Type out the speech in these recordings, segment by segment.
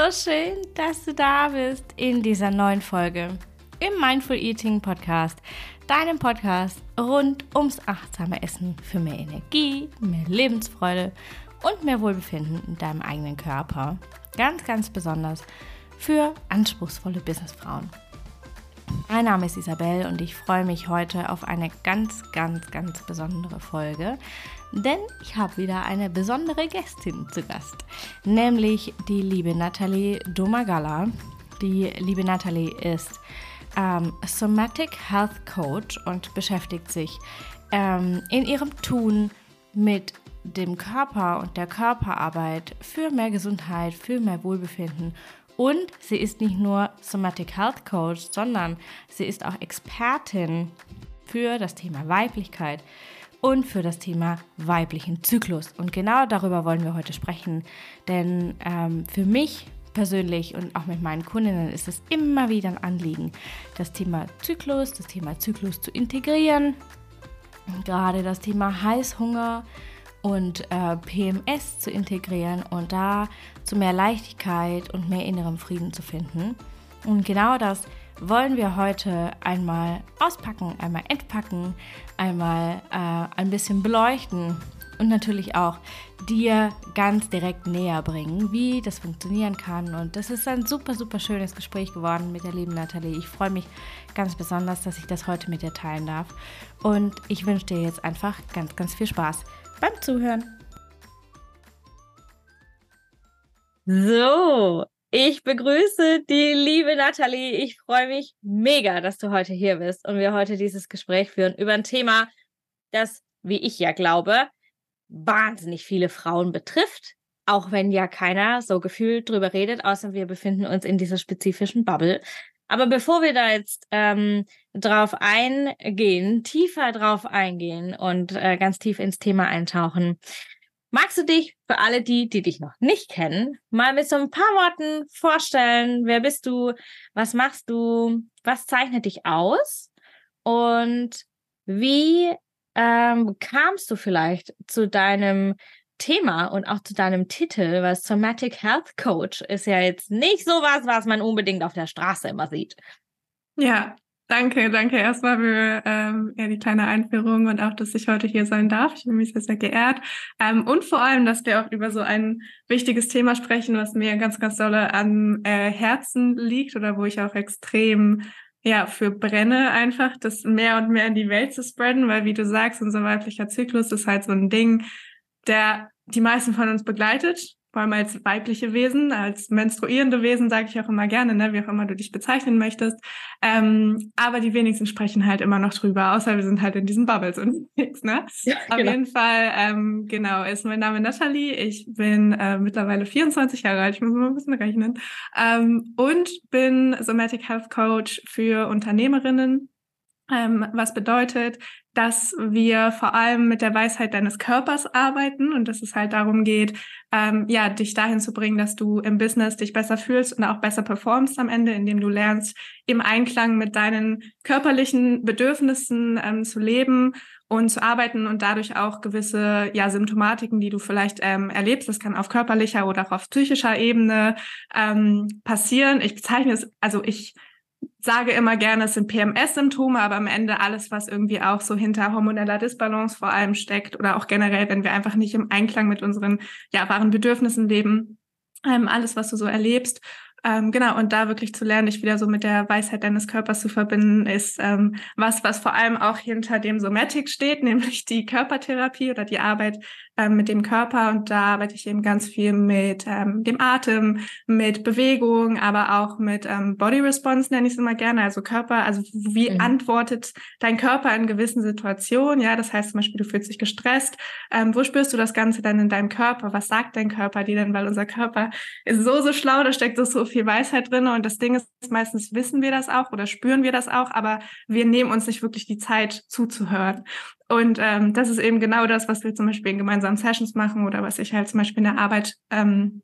So schön, dass du da bist in dieser neuen Folge im Mindful Eating Podcast, deinem Podcast rund ums achtsame Essen für mehr Energie, mehr Lebensfreude und mehr Wohlbefinden in deinem eigenen Körper. Ganz, ganz besonders für anspruchsvolle Businessfrauen. Mein Name ist Isabel und ich freue mich heute auf eine ganz, ganz, ganz besondere Folge, denn ich habe wieder eine besondere Gästin zu Gast, nämlich die liebe Nathalie Domagala. Die liebe Nathalie ist ähm, Somatic Health Coach und beschäftigt sich ähm, in ihrem Tun mit dem Körper und der Körperarbeit für mehr Gesundheit, für mehr Wohlbefinden. Und sie ist nicht nur Somatic Health Coach, sondern sie ist auch Expertin für das Thema Weiblichkeit und für das Thema weiblichen Zyklus. Und genau darüber wollen wir heute sprechen, denn ähm, für mich persönlich und auch mit meinen Kundinnen ist es immer wieder ein Anliegen, das Thema Zyklus, das Thema Zyklus zu integrieren. Gerade das Thema Heißhunger und äh, PMS zu integrieren und da zu mehr Leichtigkeit und mehr innerem Frieden zu finden. Und genau das wollen wir heute einmal auspacken, einmal entpacken, einmal äh, ein bisschen beleuchten und natürlich auch dir ganz direkt näher bringen, wie das funktionieren kann. Und das ist ein super, super schönes Gespräch geworden mit der lieben Nathalie. Ich freue mich ganz besonders, dass ich das heute mit dir teilen darf. Und ich wünsche dir jetzt einfach ganz, ganz viel Spaß beim Zuhören. So, ich begrüße die liebe Nathalie. Ich freue mich mega, dass du heute hier bist und wir heute dieses Gespräch führen über ein Thema, das, wie ich ja glaube, wahnsinnig viele Frauen betrifft. Auch wenn ja keiner so gefühlt drüber redet, außer wir befinden uns in dieser spezifischen Bubble. Aber bevor wir da jetzt ähm, drauf eingehen, tiefer drauf eingehen und äh, ganz tief ins Thema eintauchen, Magst du dich für alle die, die dich noch nicht kennen, mal mit so ein paar Worten vorstellen? Wer bist du? Was machst du? Was zeichnet dich aus? Und wie ähm, kamst du vielleicht zu deinem Thema und auch zu deinem Titel, weil Somatic Health Coach ist ja jetzt nicht sowas, was man unbedingt auf der Straße immer sieht. Ja, Danke, danke erstmal für ähm, ja, die kleine Einführung und auch, dass ich heute hier sein darf. Ich bin mich sehr, sehr geehrt. Ähm, und vor allem, dass wir auch über so ein wichtiges Thema sprechen, was mir ganz, ganz doll am äh, Herzen liegt oder wo ich auch extrem ja, für brenne einfach, das mehr und mehr in die Welt zu spreaden, weil wie du sagst, unser weiblicher Zyklus ist halt so ein Ding, der die meisten von uns begleitet vor allem als weibliche Wesen, als menstruierende Wesen, sage ich auch immer gerne, ne, wie auch immer du dich bezeichnen möchtest. Ähm, aber die wenigsten sprechen halt immer noch drüber, außer wir sind halt in diesen Bubbles unterwegs. Ne? Ja, Auf genau. jeden Fall, ähm, genau, ist mein Name Nathalie. Ich bin äh, mittlerweile 24 Jahre alt, ich muss mal ein bisschen rechnen. Ähm, und bin Somatic Health Coach für Unternehmerinnen ähm, was bedeutet, dass wir vor allem mit der Weisheit deines Körpers arbeiten und dass es halt darum geht, ähm, ja, dich dahin zu bringen, dass du im Business dich besser fühlst und auch besser performst am Ende, indem du lernst, im Einklang mit deinen körperlichen Bedürfnissen ähm, zu leben und zu arbeiten und dadurch auch gewisse ja Symptomatiken, die du vielleicht ähm, erlebst, das kann auf körperlicher oder auch auf psychischer Ebene ähm, passieren. Ich bezeichne es, also ich sage immer gerne, es sind PMS-Symptome, aber am Ende alles, was irgendwie auch so hinter hormoneller Disbalance vor allem steckt oder auch generell, wenn wir einfach nicht im Einklang mit unseren ja, wahren Bedürfnissen leben, ähm, alles, was du so erlebst. Ähm, genau, und da wirklich zu lernen, dich wieder so mit der Weisheit deines Körpers zu verbinden, ist ähm, was, was vor allem auch hinter dem Somatic steht, nämlich die Körpertherapie oder die Arbeit ähm, mit dem Körper. Und da arbeite ich eben ganz viel mit ähm, dem Atem, mit Bewegung, aber auch mit ähm, Body Response, nenne ich es immer gerne. Also Körper, also wie mhm. antwortet dein Körper in gewissen Situationen? Ja, das heißt zum Beispiel, du fühlst dich gestresst. Ähm, wo spürst du das Ganze dann in deinem Körper? Was sagt dein Körper dir denn? Weil unser Körper ist so, so schlau, da steckt so, so viel Weisheit drin. Und das Ding ist, meistens wissen wir das auch oder spüren wir das auch, aber wir nehmen uns nicht wirklich die Zeit zuzuhören. Und ähm, das ist eben genau das, was wir zum Beispiel in gemeinsamen Sessions machen oder was ich halt zum Beispiel in der Arbeit ähm,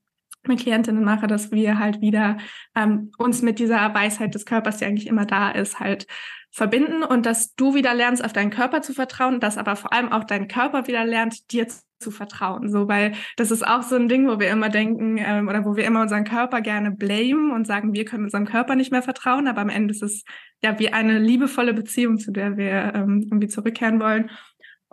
mit Klientinnen mache, dass wir halt wieder ähm, uns mit dieser Weisheit des Körpers, die eigentlich immer da ist, halt verbinden und dass du wieder lernst, auf deinen Körper zu vertrauen, dass aber vor allem auch dein Körper wieder lernt, dir zu vertrauen. So, weil das ist auch so ein Ding, wo wir immer denken ähm, oder wo wir immer unseren Körper gerne blamen und sagen, wir können unserem Körper nicht mehr vertrauen, aber am Ende ist es ja wie eine liebevolle Beziehung, zu der wir ähm, irgendwie zurückkehren wollen.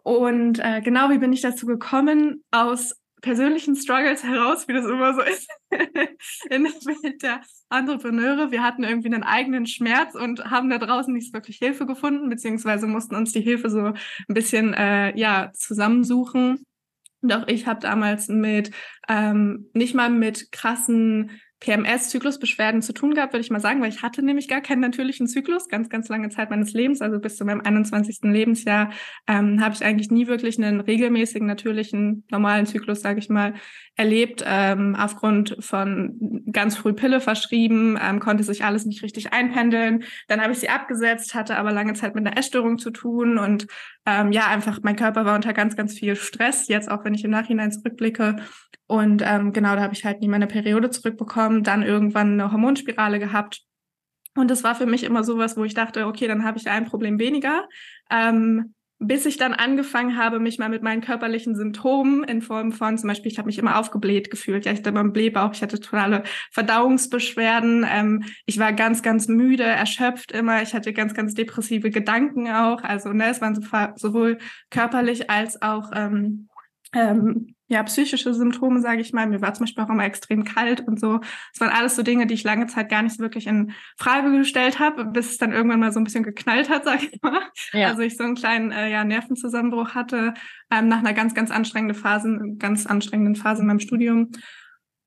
Und äh, genau wie bin ich dazu gekommen? Aus persönlichen Struggles heraus, wie das immer so ist in der Welt der Entrepreneure. Wir hatten irgendwie einen eigenen Schmerz und haben da draußen nicht wirklich Hilfe gefunden, beziehungsweise mussten uns die Hilfe so ein bisschen äh, ja zusammensuchen. Doch ich habe damals mit ähm, nicht mal mit krassen PMS-Zyklusbeschwerden zu tun gehabt, würde ich mal sagen, weil ich hatte nämlich gar keinen natürlichen Zyklus, ganz, ganz lange Zeit meines Lebens, also bis zu meinem 21. Lebensjahr ähm, habe ich eigentlich nie wirklich einen regelmäßigen, natürlichen, normalen Zyklus, sage ich mal, erlebt, ähm, aufgrund von ganz früh Pille verschrieben, ähm, konnte sich alles nicht richtig einpendeln. Dann habe ich sie abgesetzt, hatte aber lange Zeit mit einer Essstörung zu tun und ähm, ja, einfach mein Körper war unter ganz, ganz viel Stress, jetzt auch wenn ich im Nachhinein zurückblicke. Und ähm, genau, da habe ich halt nie meine Periode zurückbekommen, dann irgendwann eine Hormonspirale gehabt. Und das war für mich immer sowas, wo ich dachte, okay, dann habe ich ein Problem weniger. Ähm, bis ich dann angefangen habe, mich mal mit meinen körperlichen Symptomen in Form von, zum Beispiel, ich habe mich immer aufgebläht gefühlt, ja, ich hatte immer einen Blähbauch, ich hatte totale Verdauungsbeschwerden, ähm, ich war ganz, ganz müde, erschöpft immer, ich hatte ganz, ganz depressive Gedanken auch, also ne, es waren sowohl körperlich als auch ähm, ähm, ja, psychische Symptome, sage ich mal. Mir war zum Beispiel auch immer extrem kalt und so. Es waren alles so Dinge, die ich lange Zeit gar nicht so wirklich in Frage gestellt habe, bis es dann irgendwann mal so ein bisschen geknallt hat, sage ich mal. Ja. Also ich so einen kleinen äh, ja, Nervenzusammenbruch hatte ähm, nach einer ganz, ganz anstrengenden Phase, ganz anstrengenden Phase in meinem Studium.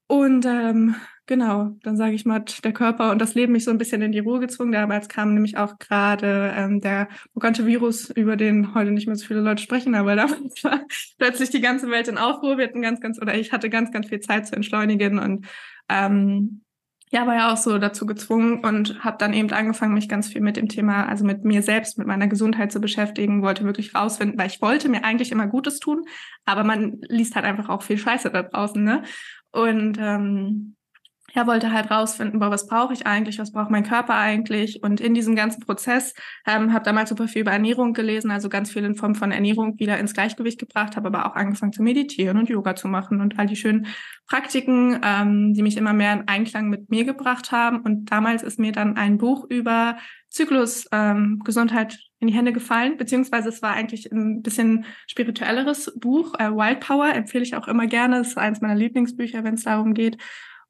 Und ähm, Genau, dann sage ich mal, der Körper und das Leben mich so ein bisschen in die Ruhe gezwungen. Damals kam nämlich auch gerade ähm, der bekannte Virus, über den heute nicht mehr so viele Leute sprechen, aber damals war plötzlich die ganze Welt in Aufruhr. Wir hatten ganz, ganz, oder ich hatte ganz, ganz viel Zeit zu entschleunigen und ähm, ja, war ja auch so dazu gezwungen und habe dann eben angefangen, mich ganz viel mit dem Thema, also mit mir selbst, mit meiner Gesundheit zu beschäftigen, wollte wirklich rausfinden, weil ich wollte mir eigentlich immer Gutes tun, aber man liest halt einfach auch viel Scheiße da draußen, ne? Und ähm, ja, wollte halt rausfinden, boah, was brauche ich eigentlich, was braucht mein Körper eigentlich? Und in diesem ganzen Prozess ähm, habe damals super viel über Ernährung gelesen, also ganz viel in Form von Ernährung wieder ins Gleichgewicht gebracht, habe aber auch angefangen zu meditieren und Yoga zu machen und all die schönen Praktiken, ähm, die mich immer mehr in Einklang mit mir gebracht haben. Und damals ist mir dann ein Buch über Zyklus ähm, Gesundheit in die Hände gefallen, beziehungsweise es war eigentlich ein bisschen spirituelleres Buch. Äh, Wild Power empfehle ich auch immer gerne. Das ist eines meiner Lieblingsbücher, wenn es darum geht,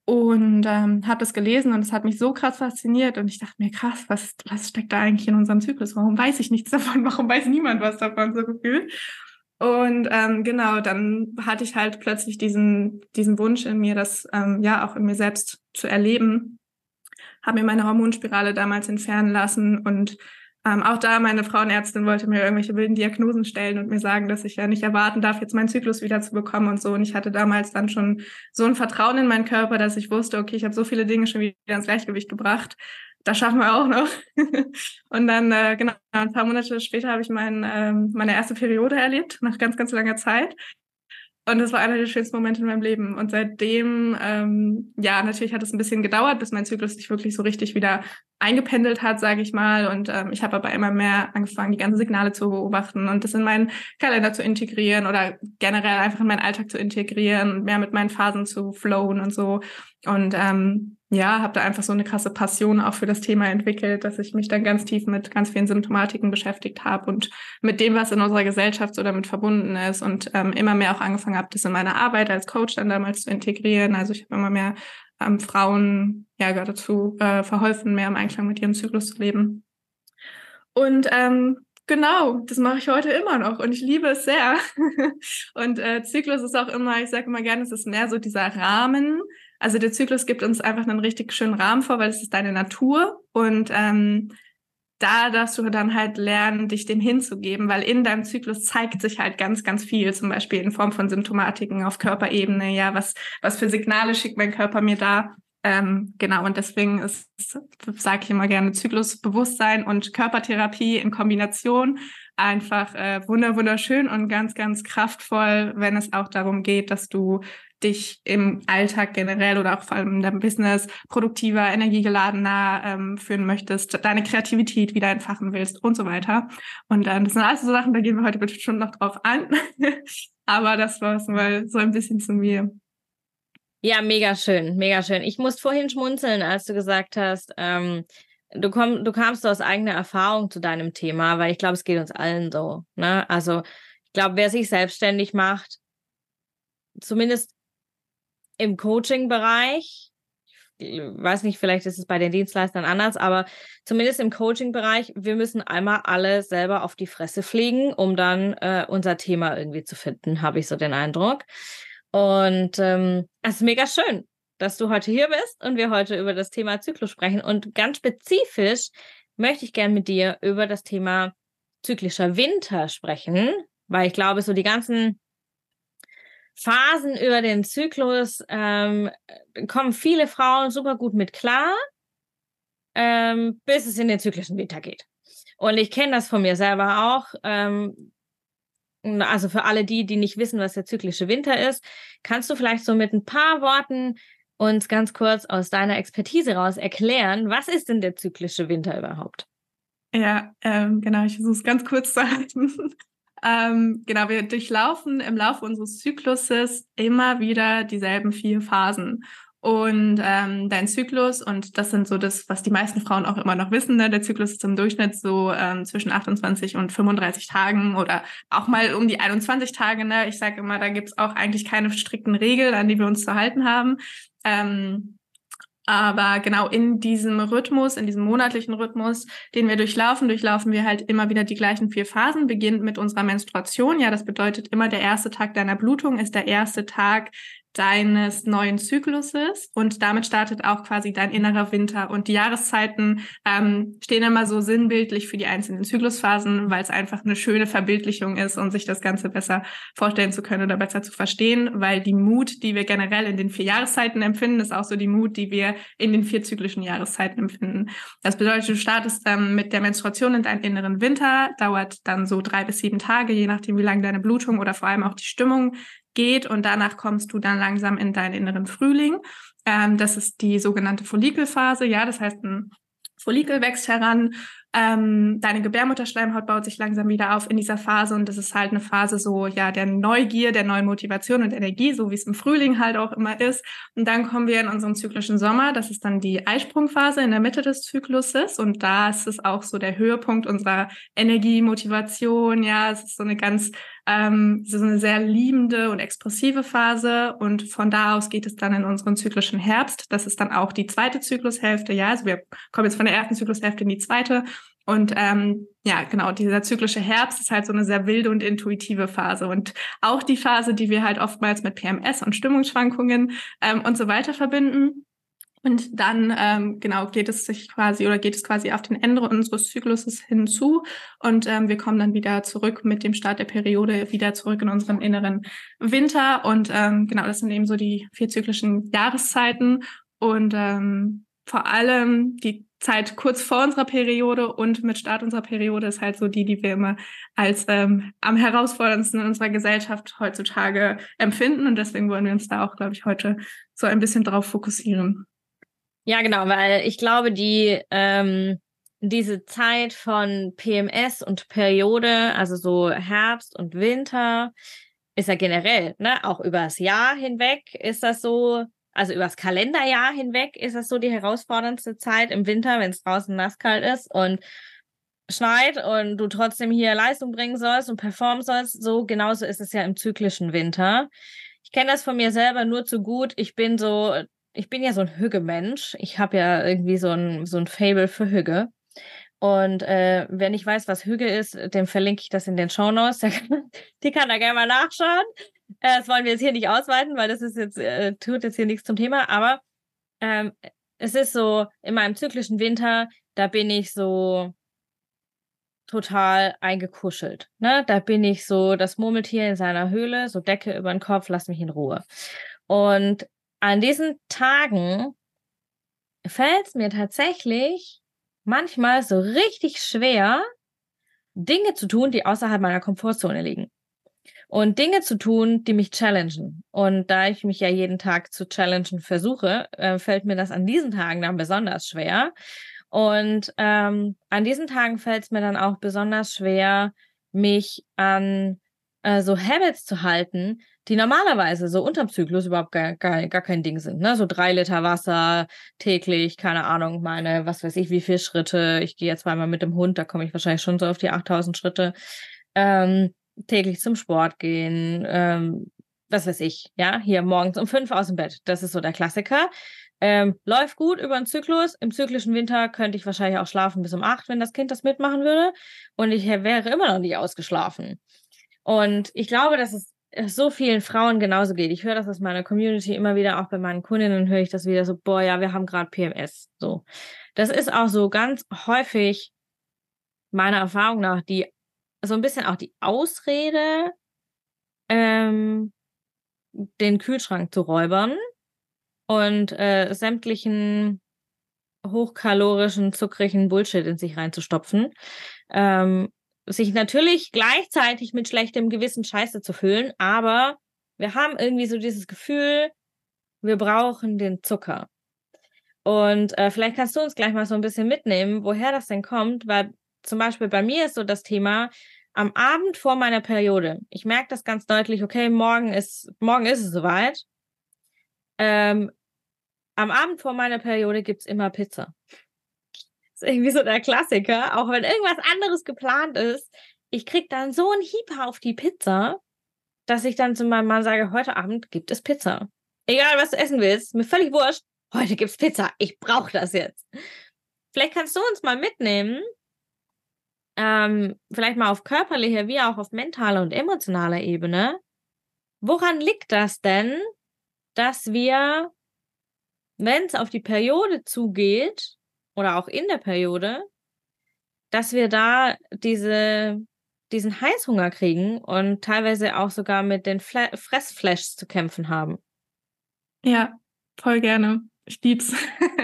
und ähm, habe das gelesen und es hat mich so krass fasziniert und ich dachte mir, krass, was, was steckt da eigentlich in unserem Zyklus? Warum weiß ich nichts davon? Warum weiß niemand was davon so gefühlt? Und ähm, genau, dann hatte ich halt plötzlich diesen, diesen Wunsch in mir, das ähm, ja auch in mir selbst zu erleben. Habe mir meine Hormonspirale damals entfernen lassen und ähm, auch da, meine Frauenärztin wollte mir irgendwelche wilden Diagnosen stellen und mir sagen, dass ich ja nicht erwarten darf, jetzt meinen Zyklus wieder zu bekommen und so. Und ich hatte damals dann schon so ein Vertrauen in meinen Körper, dass ich wusste, okay, ich habe so viele Dinge schon wieder ins Gleichgewicht gebracht. Das schaffen wir auch noch. und dann, äh, genau, ein paar Monate später habe ich mein, ähm, meine erste Periode erlebt, nach ganz, ganz langer Zeit. Und das war einer der schönsten Momente in meinem Leben. Und seitdem, ähm, ja, natürlich hat es ein bisschen gedauert, bis mein Zyklus sich wirklich so richtig wieder eingependelt hat, sage ich mal. Und ähm, ich habe aber immer mehr angefangen, die ganzen Signale zu beobachten und das in meinen Kalender zu integrieren oder generell einfach in meinen Alltag zu integrieren und mehr mit meinen Phasen zu flowen und so. Und ähm, ja, habe da einfach so eine krasse Passion auch für das Thema entwickelt, dass ich mich dann ganz tief mit ganz vielen Symptomatiken beschäftigt habe und mit dem, was in unserer Gesellschaft so damit verbunden ist und ähm, immer mehr auch angefangen habe, das in meine Arbeit als Coach dann damals zu integrieren. Also ich habe immer mehr ähm, Frauen ja dazu äh, verholfen, mehr im Einklang mit ihrem Zyklus zu leben. Und ähm, Genau, das mache ich heute immer noch und ich liebe es sehr. und äh, Zyklus ist auch immer, ich sage immer gerne, es ist mehr so dieser Rahmen. Also der Zyklus gibt uns einfach einen richtig schönen Rahmen vor, weil es ist deine Natur und ähm, da darfst du dann halt lernen, dich dem hinzugeben, weil in deinem Zyklus zeigt sich halt ganz, ganz viel, zum Beispiel in Form von Symptomatiken auf Körperebene. Ja, was, was für Signale schickt mein Körper mir da? Ähm, genau, und deswegen ist, sage ich immer gerne, Zyklusbewusstsein und Körpertherapie in Kombination einfach äh, wunder wunderschön und ganz, ganz kraftvoll, wenn es auch darum geht, dass du dich im Alltag generell oder auch vor allem in deinem Business produktiver, energiegeladener ähm, führen möchtest, deine Kreativität wieder entfachen willst und so weiter. Und ähm, das sind alles so Sachen, da gehen wir heute bestimmt noch drauf an. Aber das war es mal so ein bisschen zu mir. Ja, mega schön, mega schön. Ich musste vorhin schmunzeln, als du gesagt hast, ähm, du, komm, du kamst aus eigener Erfahrung zu deinem Thema, weil ich glaube, es geht uns allen so. Ne? Also ich glaube, wer sich selbstständig macht, zumindest im Coaching-Bereich, ich weiß nicht, vielleicht ist es bei den Dienstleistern anders, aber zumindest im Coaching-Bereich, wir müssen einmal alle selber auf die Fresse fliegen, um dann äh, unser Thema irgendwie zu finden, habe ich so den Eindruck. Und ähm, es ist mega schön, dass du heute hier bist und wir heute über das Thema Zyklus sprechen. Und ganz spezifisch möchte ich gern mit dir über das Thema zyklischer Winter sprechen, weil ich glaube, so die ganzen Phasen über den Zyklus ähm, kommen viele Frauen super gut mit klar, ähm, bis es in den zyklischen Winter geht. Und ich kenne das von mir selber auch. Ähm, also für alle die, die nicht wissen, was der zyklische Winter ist, kannst du vielleicht so mit ein paar Worten uns ganz kurz aus deiner Expertise raus erklären, was ist denn der zyklische Winter überhaupt? Ja, ähm, genau, ich versuche es ganz kurz zu halten. Ähm, genau, wir durchlaufen im Laufe unseres Zykluses immer wieder dieselben vier Phasen und ähm, dein Zyklus, und das sind so das, was die meisten Frauen auch immer noch wissen, ne? der Zyklus ist im Durchschnitt so ähm, zwischen 28 und 35 Tagen oder auch mal um die 21 Tage. Ne? Ich sage immer, da gibt's auch eigentlich keine strikten Regeln, an die wir uns zu halten haben. Ähm, aber genau in diesem Rhythmus, in diesem monatlichen Rhythmus, den wir durchlaufen, durchlaufen wir halt immer wieder die gleichen vier Phasen, beginnt mit unserer Menstruation. Ja, das bedeutet immer der erste Tag deiner Blutung ist der erste Tag deines neuen Zykluses und damit startet auch quasi dein innerer Winter. Und die Jahreszeiten ähm, stehen immer so sinnbildlich für die einzelnen Zyklusphasen, weil es einfach eine schöne Verbildlichung ist und sich das Ganze besser vorstellen zu können oder besser zu verstehen, weil die Mut, die wir generell in den vier Jahreszeiten empfinden, ist auch so die Mut, die wir in den vier zyklischen Jahreszeiten empfinden. Das bedeutet, du startest ähm, mit der Menstruation in deinen inneren Winter, dauert dann so drei bis sieben Tage, je nachdem, wie lange deine Blutung oder vor allem auch die Stimmung geht und danach kommst du dann langsam in deinen inneren Frühling. Ähm, das ist die sogenannte Follikelphase. Ja, das heißt, ein Follikel wächst heran ähm, deine Gebärmutterschleimhaut baut sich langsam wieder auf in dieser Phase und das ist halt eine Phase so, ja, der Neugier, der neuen Motivation und Energie, so wie es im Frühling halt auch immer ist. Und dann kommen wir in unseren zyklischen Sommer, das ist dann die Eisprungphase in der Mitte des Zykluses und da ist es auch so der Höhepunkt unserer Energie, Motivation, ja, es ist so eine ganz ähm, so eine sehr liebende und expressive Phase und von da aus geht es dann in unseren zyklischen Herbst. Das ist dann auch die zweite Zyklushälfte. Ja, also wir kommen jetzt von der ersten Zyklushälfte in die zweite und ähm, ja, genau, dieser zyklische Herbst ist halt so eine sehr wilde und intuitive Phase. Und auch die Phase, die wir halt oftmals mit PMS und Stimmungsschwankungen ähm, und so weiter verbinden. Und dann ähm, genau geht es sich quasi oder geht es quasi auf den Ende unseres Zykluses hinzu und ähm, wir kommen dann wieder zurück mit dem Start der Periode wieder zurück in unseren inneren Winter und ähm, genau das sind eben so die vier zyklischen Jahreszeiten und ähm, vor allem die Zeit kurz vor unserer Periode und mit Start unserer Periode ist halt so die, die wir immer als ähm, am herausforderndsten in unserer Gesellschaft heutzutage empfinden. Und deswegen wollen wir uns da auch, glaube ich, heute so ein bisschen drauf fokussieren. Ja, genau, weil ich glaube, die ähm, diese Zeit von PMS und Periode, also so Herbst und Winter, ist ja generell, ne, auch übers Jahr hinweg ist das so also übers Kalenderjahr hinweg ist das so die herausforderndste Zeit im Winter, wenn es draußen nasskalt ist und schneit und du trotzdem hier Leistung bringen sollst und performen sollst. So genauso ist es ja im zyklischen Winter. Ich kenne das von mir selber nur zu gut. Ich bin so, ich bin ja so ein Hügge-Mensch. Ich habe ja irgendwie so ein, so ein Fable für Hügge. Und äh, wenn ich weiß, was Hügge ist, dem verlinke ich das in den Show Notes. Die kann da gerne mal nachschauen. Äh, das wollen wir jetzt hier nicht ausweiten, weil das ist jetzt, äh, tut jetzt hier nichts zum Thema, aber ähm, es ist so, in meinem zyklischen Winter, da bin ich so total eingekuschelt. Ne? Da bin ich so das Murmeltier in seiner Höhle, so Decke über den Kopf, lass mich in Ruhe. Und an diesen Tagen fällt es mir tatsächlich manchmal so richtig schwer, Dinge zu tun, die außerhalb meiner Komfortzone liegen. und Dinge zu tun, die mich challengen. Und da ich mich ja jeden Tag zu challengen versuche, äh, fällt mir das an diesen Tagen dann besonders schwer. Und ähm, an diesen Tagen fällt es mir dann auch besonders schwer, mich an äh, so Habits zu halten, die normalerweise so unterm Zyklus überhaupt gar, gar, gar kein Ding sind. Ne? So drei Liter Wasser täglich, keine Ahnung, meine, was weiß ich, wie viele Schritte. Ich gehe jetzt zweimal mit dem Hund, da komme ich wahrscheinlich schon so auf die 8000 Schritte. Ähm, täglich zum Sport gehen, ähm, was weiß ich, ja, hier morgens um fünf aus dem Bett. Das ist so der Klassiker. Ähm, läuft gut über den Zyklus. Im zyklischen Winter könnte ich wahrscheinlich auch schlafen bis um acht, wenn das Kind das mitmachen würde. Und ich wäre immer noch nicht ausgeschlafen. Und ich glaube, dass es so vielen Frauen genauso geht. Ich höre das aus meiner Community immer wieder, auch bei meinen Kundinnen höre ich das wieder so, boah, ja, wir haben gerade PMS. So. Das ist auch so ganz häufig meiner Erfahrung nach die so ein bisschen auch die Ausrede, ähm, den Kühlschrank zu räubern und äh, sämtlichen hochkalorischen, zuckrigen Bullshit in sich reinzustopfen. Ähm, sich natürlich gleichzeitig mit schlechtem Gewissen Scheiße zu füllen, aber wir haben irgendwie so dieses Gefühl, wir brauchen den Zucker. Und äh, vielleicht kannst du uns gleich mal so ein bisschen mitnehmen, woher das denn kommt, weil zum Beispiel bei mir ist so das Thema, am Abend vor meiner Periode, ich merke das ganz deutlich, okay, morgen ist, morgen ist es soweit. Ähm, am Abend vor meiner Periode gibt es immer Pizza. Ist irgendwie so der Klassiker, auch wenn irgendwas anderes geplant ist. Ich krieg dann so einen Hieb auf die Pizza, dass ich dann zu meinem Mann sage, heute Abend gibt es Pizza. Egal, was du essen willst, mir völlig wurscht. Heute gibt's Pizza. Ich brauche das jetzt. Vielleicht kannst du uns mal mitnehmen, ähm, vielleicht mal auf körperlicher wie auch auf mentaler und emotionaler Ebene, woran liegt das denn, dass wir, wenn es auf die Periode zugeht oder auch in der Periode, dass wir da diese, diesen Heißhunger kriegen und teilweise auch sogar mit den Fle Fressflashs zu kämpfen haben? Ja, voll gerne. Ich lieb's.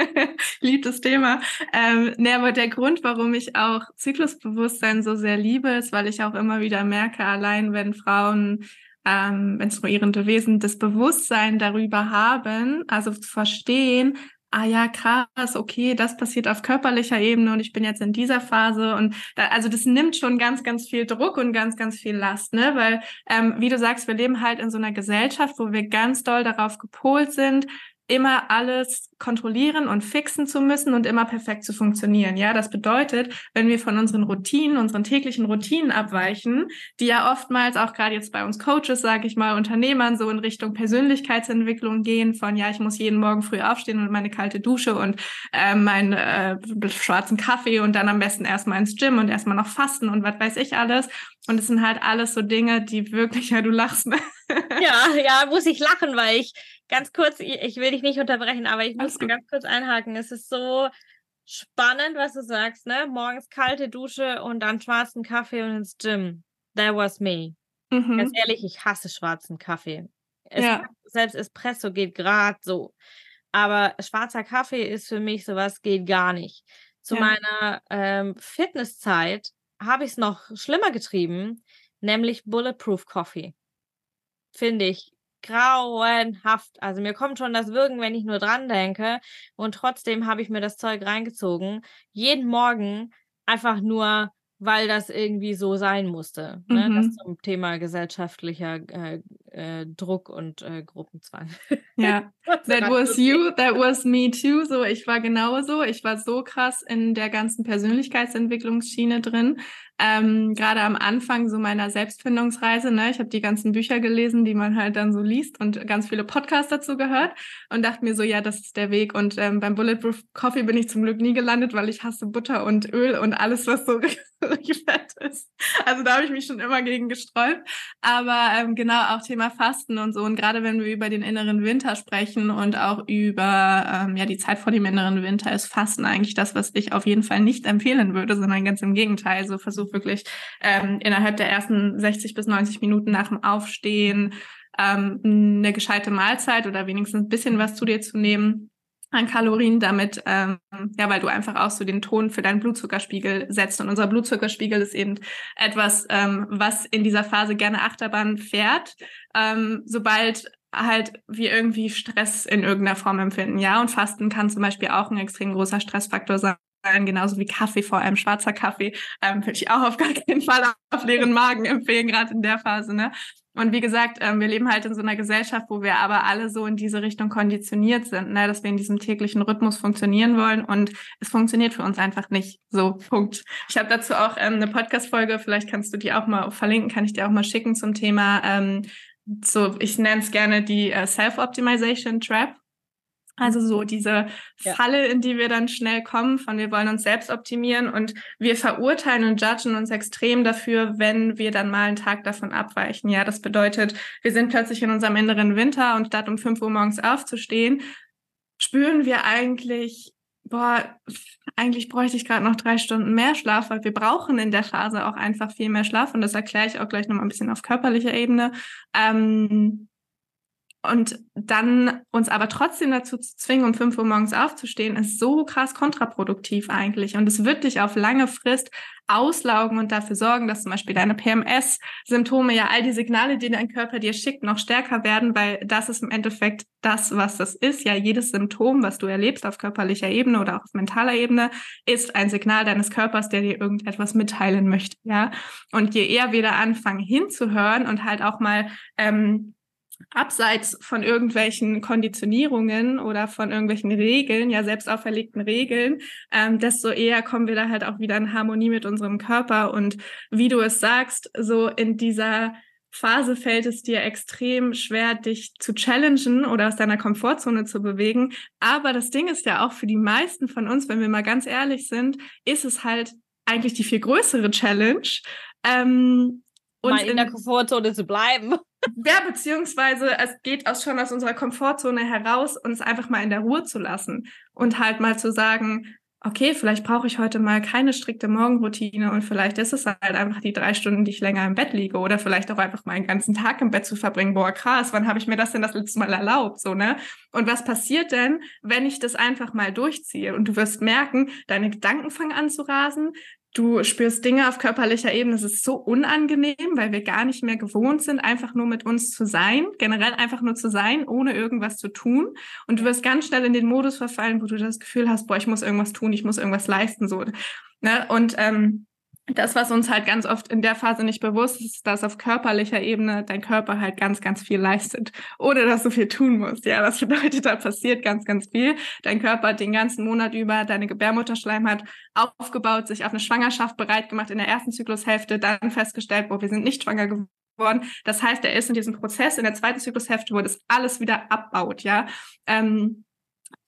lieb das Thema. Ähm, ne, aber der Grund, warum ich auch Zyklusbewusstsein so sehr liebe, ist, weil ich auch immer wieder merke, allein wenn Frauen ähm, menstruierende Wesen das Bewusstsein darüber haben, also zu verstehen, ah ja, krass, okay, das passiert auf körperlicher Ebene und ich bin jetzt in dieser Phase und da, also das nimmt schon ganz, ganz viel Druck und ganz, ganz viel Last, ne? Weil, ähm, wie du sagst, wir leben halt in so einer Gesellschaft, wo wir ganz doll darauf gepolt sind, immer alles kontrollieren und fixen zu müssen und immer perfekt zu funktionieren. Ja, das bedeutet, wenn wir von unseren Routinen, unseren täglichen Routinen abweichen, die ja oftmals auch gerade jetzt bei uns Coaches, sage ich mal, Unternehmern so in Richtung Persönlichkeitsentwicklung gehen, von ja, ich muss jeden Morgen früh aufstehen und meine kalte Dusche und äh, meinen äh, schwarzen Kaffee und dann am besten erstmal ins Gym und erstmal noch fasten und was weiß ich alles. Und es sind halt alles so Dinge, die wirklich, ja, du lachst. Ne? ja, ja, muss ich lachen, weil ich ganz kurz, ich will dich nicht unterbrechen, aber ich muss ganz kurz einhaken. Es ist so spannend, was du sagst, ne? Morgens kalte Dusche und dann schwarzen Kaffee und ins Gym. That was me. Mhm. Ganz ehrlich, ich hasse schwarzen Kaffee. Es, ja. Selbst Espresso geht gerade so. Aber schwarzer Kaffee ist für mich sowas, geht gar nicht. Zu ja. meiner ähm, Fitnesszeit habe ich es noch schlimmer getrieben, nämlich Bulletproof Coffee. Finde ich grauenhaft. Also mir kommt schon das Würgen, wenn ich nur dran denke. Und trotzdem habe ich mir das Zeug reingezogen. Jeden Morgen einfach nur, weil das irgendwie so sein musste. Mhm. Ne? Das mhm. zum Thema gesellschaftlicher äh, äh, Druck und äh, Gruppenzwang. Ja, that was you, that was me too. So, ich war genauso. Ich war so krass in der ganzen Persönlichkeitsentwicklungsschiene drin. Ähm, Gerade am Anfang so meiner Selbstfindungsreise, ne, ich habe die ganzen Bücher gelesen, die man halt dann so liest und ganz viele Podcasts dazu gehört und dachte mir so, ja, das ist der Weg. Und ähm, beim Bulletproof Coffee bin ich zum Glück nie gelandet, weil ich hasse Butter und Öl und alles, was so fett ist. Also da habe ich mich schon immer gegen gesträubt. Aber ähm, genau auch Thema Fasten und so. Und gerade wenn wir über den inneren Winter sprechen und auch über ähm, ja die Zeit vor dem inneren Winter, ist Fasten eigentlich das, was ich auf jeden Fall nicht empfehlen würde, sondern ganz im Gegenteil. So versuch wirklich ähm, innerhalb der ersten 60 bis 90 Minuten nach dem Aufstehen ähm, eine gescheite Mahlzeit oder wenigstens ein bisschen was zu dir zu nehmen an Kalorien damit, ähm, ja, weil du einfach auch so den Ton für deinen Blutzuckerspiegel setzt. Und unser Blutzuckerspiegel ist eben etwas, ähm, was in dieser Phase gerne Achterbahn fährt, ähm, sobald halt wir irgendwie Stress in irgendeiner Form empfinden, ja. Und Fasten kann zum Beispiel auch ein extrem großer Stressfaktor sein genauso wie Kaffee, vor allem schwarzer Kaffee, ähm, würde ich auch auf gar keinen Fall auf leeren Magen empfehlen, gerade in der Phase. Ne? Und wie gesagt, ähm, wir leben halt in so einer Gesellschaft, wo wir aber alle so in diese Richtung konditioniert sind, ne? dass wir in diesem täglichen Rhythmus funktionieren wollen und es funktioniert für uns einfach nicht. So, Punkt. Ich habe dazu auch ähm, eine Podcast-Folge, vielleicht kannst du die auch mal verlinken, kann ich dir auch mal schicken zum Thema, ähm, so ich nenne es gerne die äh, Self-Optimization Trap. Also so diese Falle, ja. in die wir dann schnell kommen, von wir wollen uns selbst optimieren und wir verurteilen und judgen uns extrem dafür, wenn wir dann mal einen Tag davon abweichen. Ja, das bedeutet, wir sind plötzlich in unserem inneren Winter und statt um fünf Uhr morgens aufzustehen, spüren wir eigentlich, boah, eigentlich bräuchte ich gerade noch drei Stunden mehr Schlaf, weil wir brauchen in der Phase auch einfach viel mehr Schlaf und das erkläre ich auch gleich nochmal ein bisschen auf körperlicher Ebene. Ähm, und dann uns aber trotzdem dazu zu zwingen, um fünf Uhr morgens aufzustehen, ist so krass kontraproduktiv eigentlich. Und es wird dich auf lange Frist auslaugen und dafür sorgen, dass zum Beispiel deine PMS-Symptome, ja all die Signale, die dein Körper dir schickt, noch stärker werden, weil das ist im Endeffekt das, was das ist. Ja, jedes Symptom, was du erlebst auf körperlicher Ebene oder auch auf mentaler Ebene, ist ein Signal deines Körpers, der dir irgendetwas mitteilen möchte. Ja, und je eher wir da anfangen hinzuhören und halt auch mal ähm, abseits von irgendwelchen Konditionierungen oder von irgendwelchen Regeln, ja selbst auferlegten Regeln, ähm, desto eher kommen wir da halt auch wieder in Harmonie mit unserem Körper. Und wie du es sagst, so in dieser Phase fällt es dir extrem schwer, dich zu challengen oder aus deiner Komfortzone zu bewegen. Aber das Ding ist ja auch für die meisten von uns, wenn wir mal ganz ehrlich sind, ist es halt eigentlich die viel größere Challenge. Ähm, mal in, in der Komfortzone zu bleiben. Ja, beziehungsweise es geht auch schon aus unserer Komfortzone heraus, uns einfach mal in der Ruhe zu lassen und halt mal zu sagen, okay, vielleicht brauche ich heute mal keine strikte Morgenroutine und vielleicht ist es halt einfach die drei Stunden, die ich länger im Bett liege oder vielleicht auch einfach mal einen ganzen Tag im Bett zu verbringen. Boah, krass, wann habe ich mir das denn das letzte Mal erlaubt? So, ne? Und was passiert denn, wenn ich das einfach mal durchziehe? Und du wirst merken, deine Gedanken fangen an zu rasen, Du spürst Dinge auf körperlicher Ebene. Es ist so unangenehm, weil wir gar nicht mehr gewohnt sind, einfach nur mit uns zu sein, generell einfach nur zu sein, ohne irgendwas zu tun. Und du wirst ganz schnell in den Modus verfallen, wo du das Gefühl hast, boah, ich muss irgendwas tun, ich muss irgendwas leisten, so. Ne? Und ähm, das, was uns halt ganz oft in der Phase nicht bewusst ist, dass auf körperlicher Ebene dein Körper halt ganz, ganz viel leistet, ohne dass du viel tun musst. Ja, das bedeutet, da passiert ganz, ganz viel. Dein Körper hat den ganzen Monat über deine Gebärmutterschleimhaut aufgebaut, sich auf eine Schwangerschaft bereit gemacht in der ersten Zyklushälfte, dann festgestellt, boah, wir sind nicht schwanger geworden. Das heißt, er ist in diesem Prozess in der zweiten Zyklushälfte, wo das alles wieder abbaut, ja. Ähm,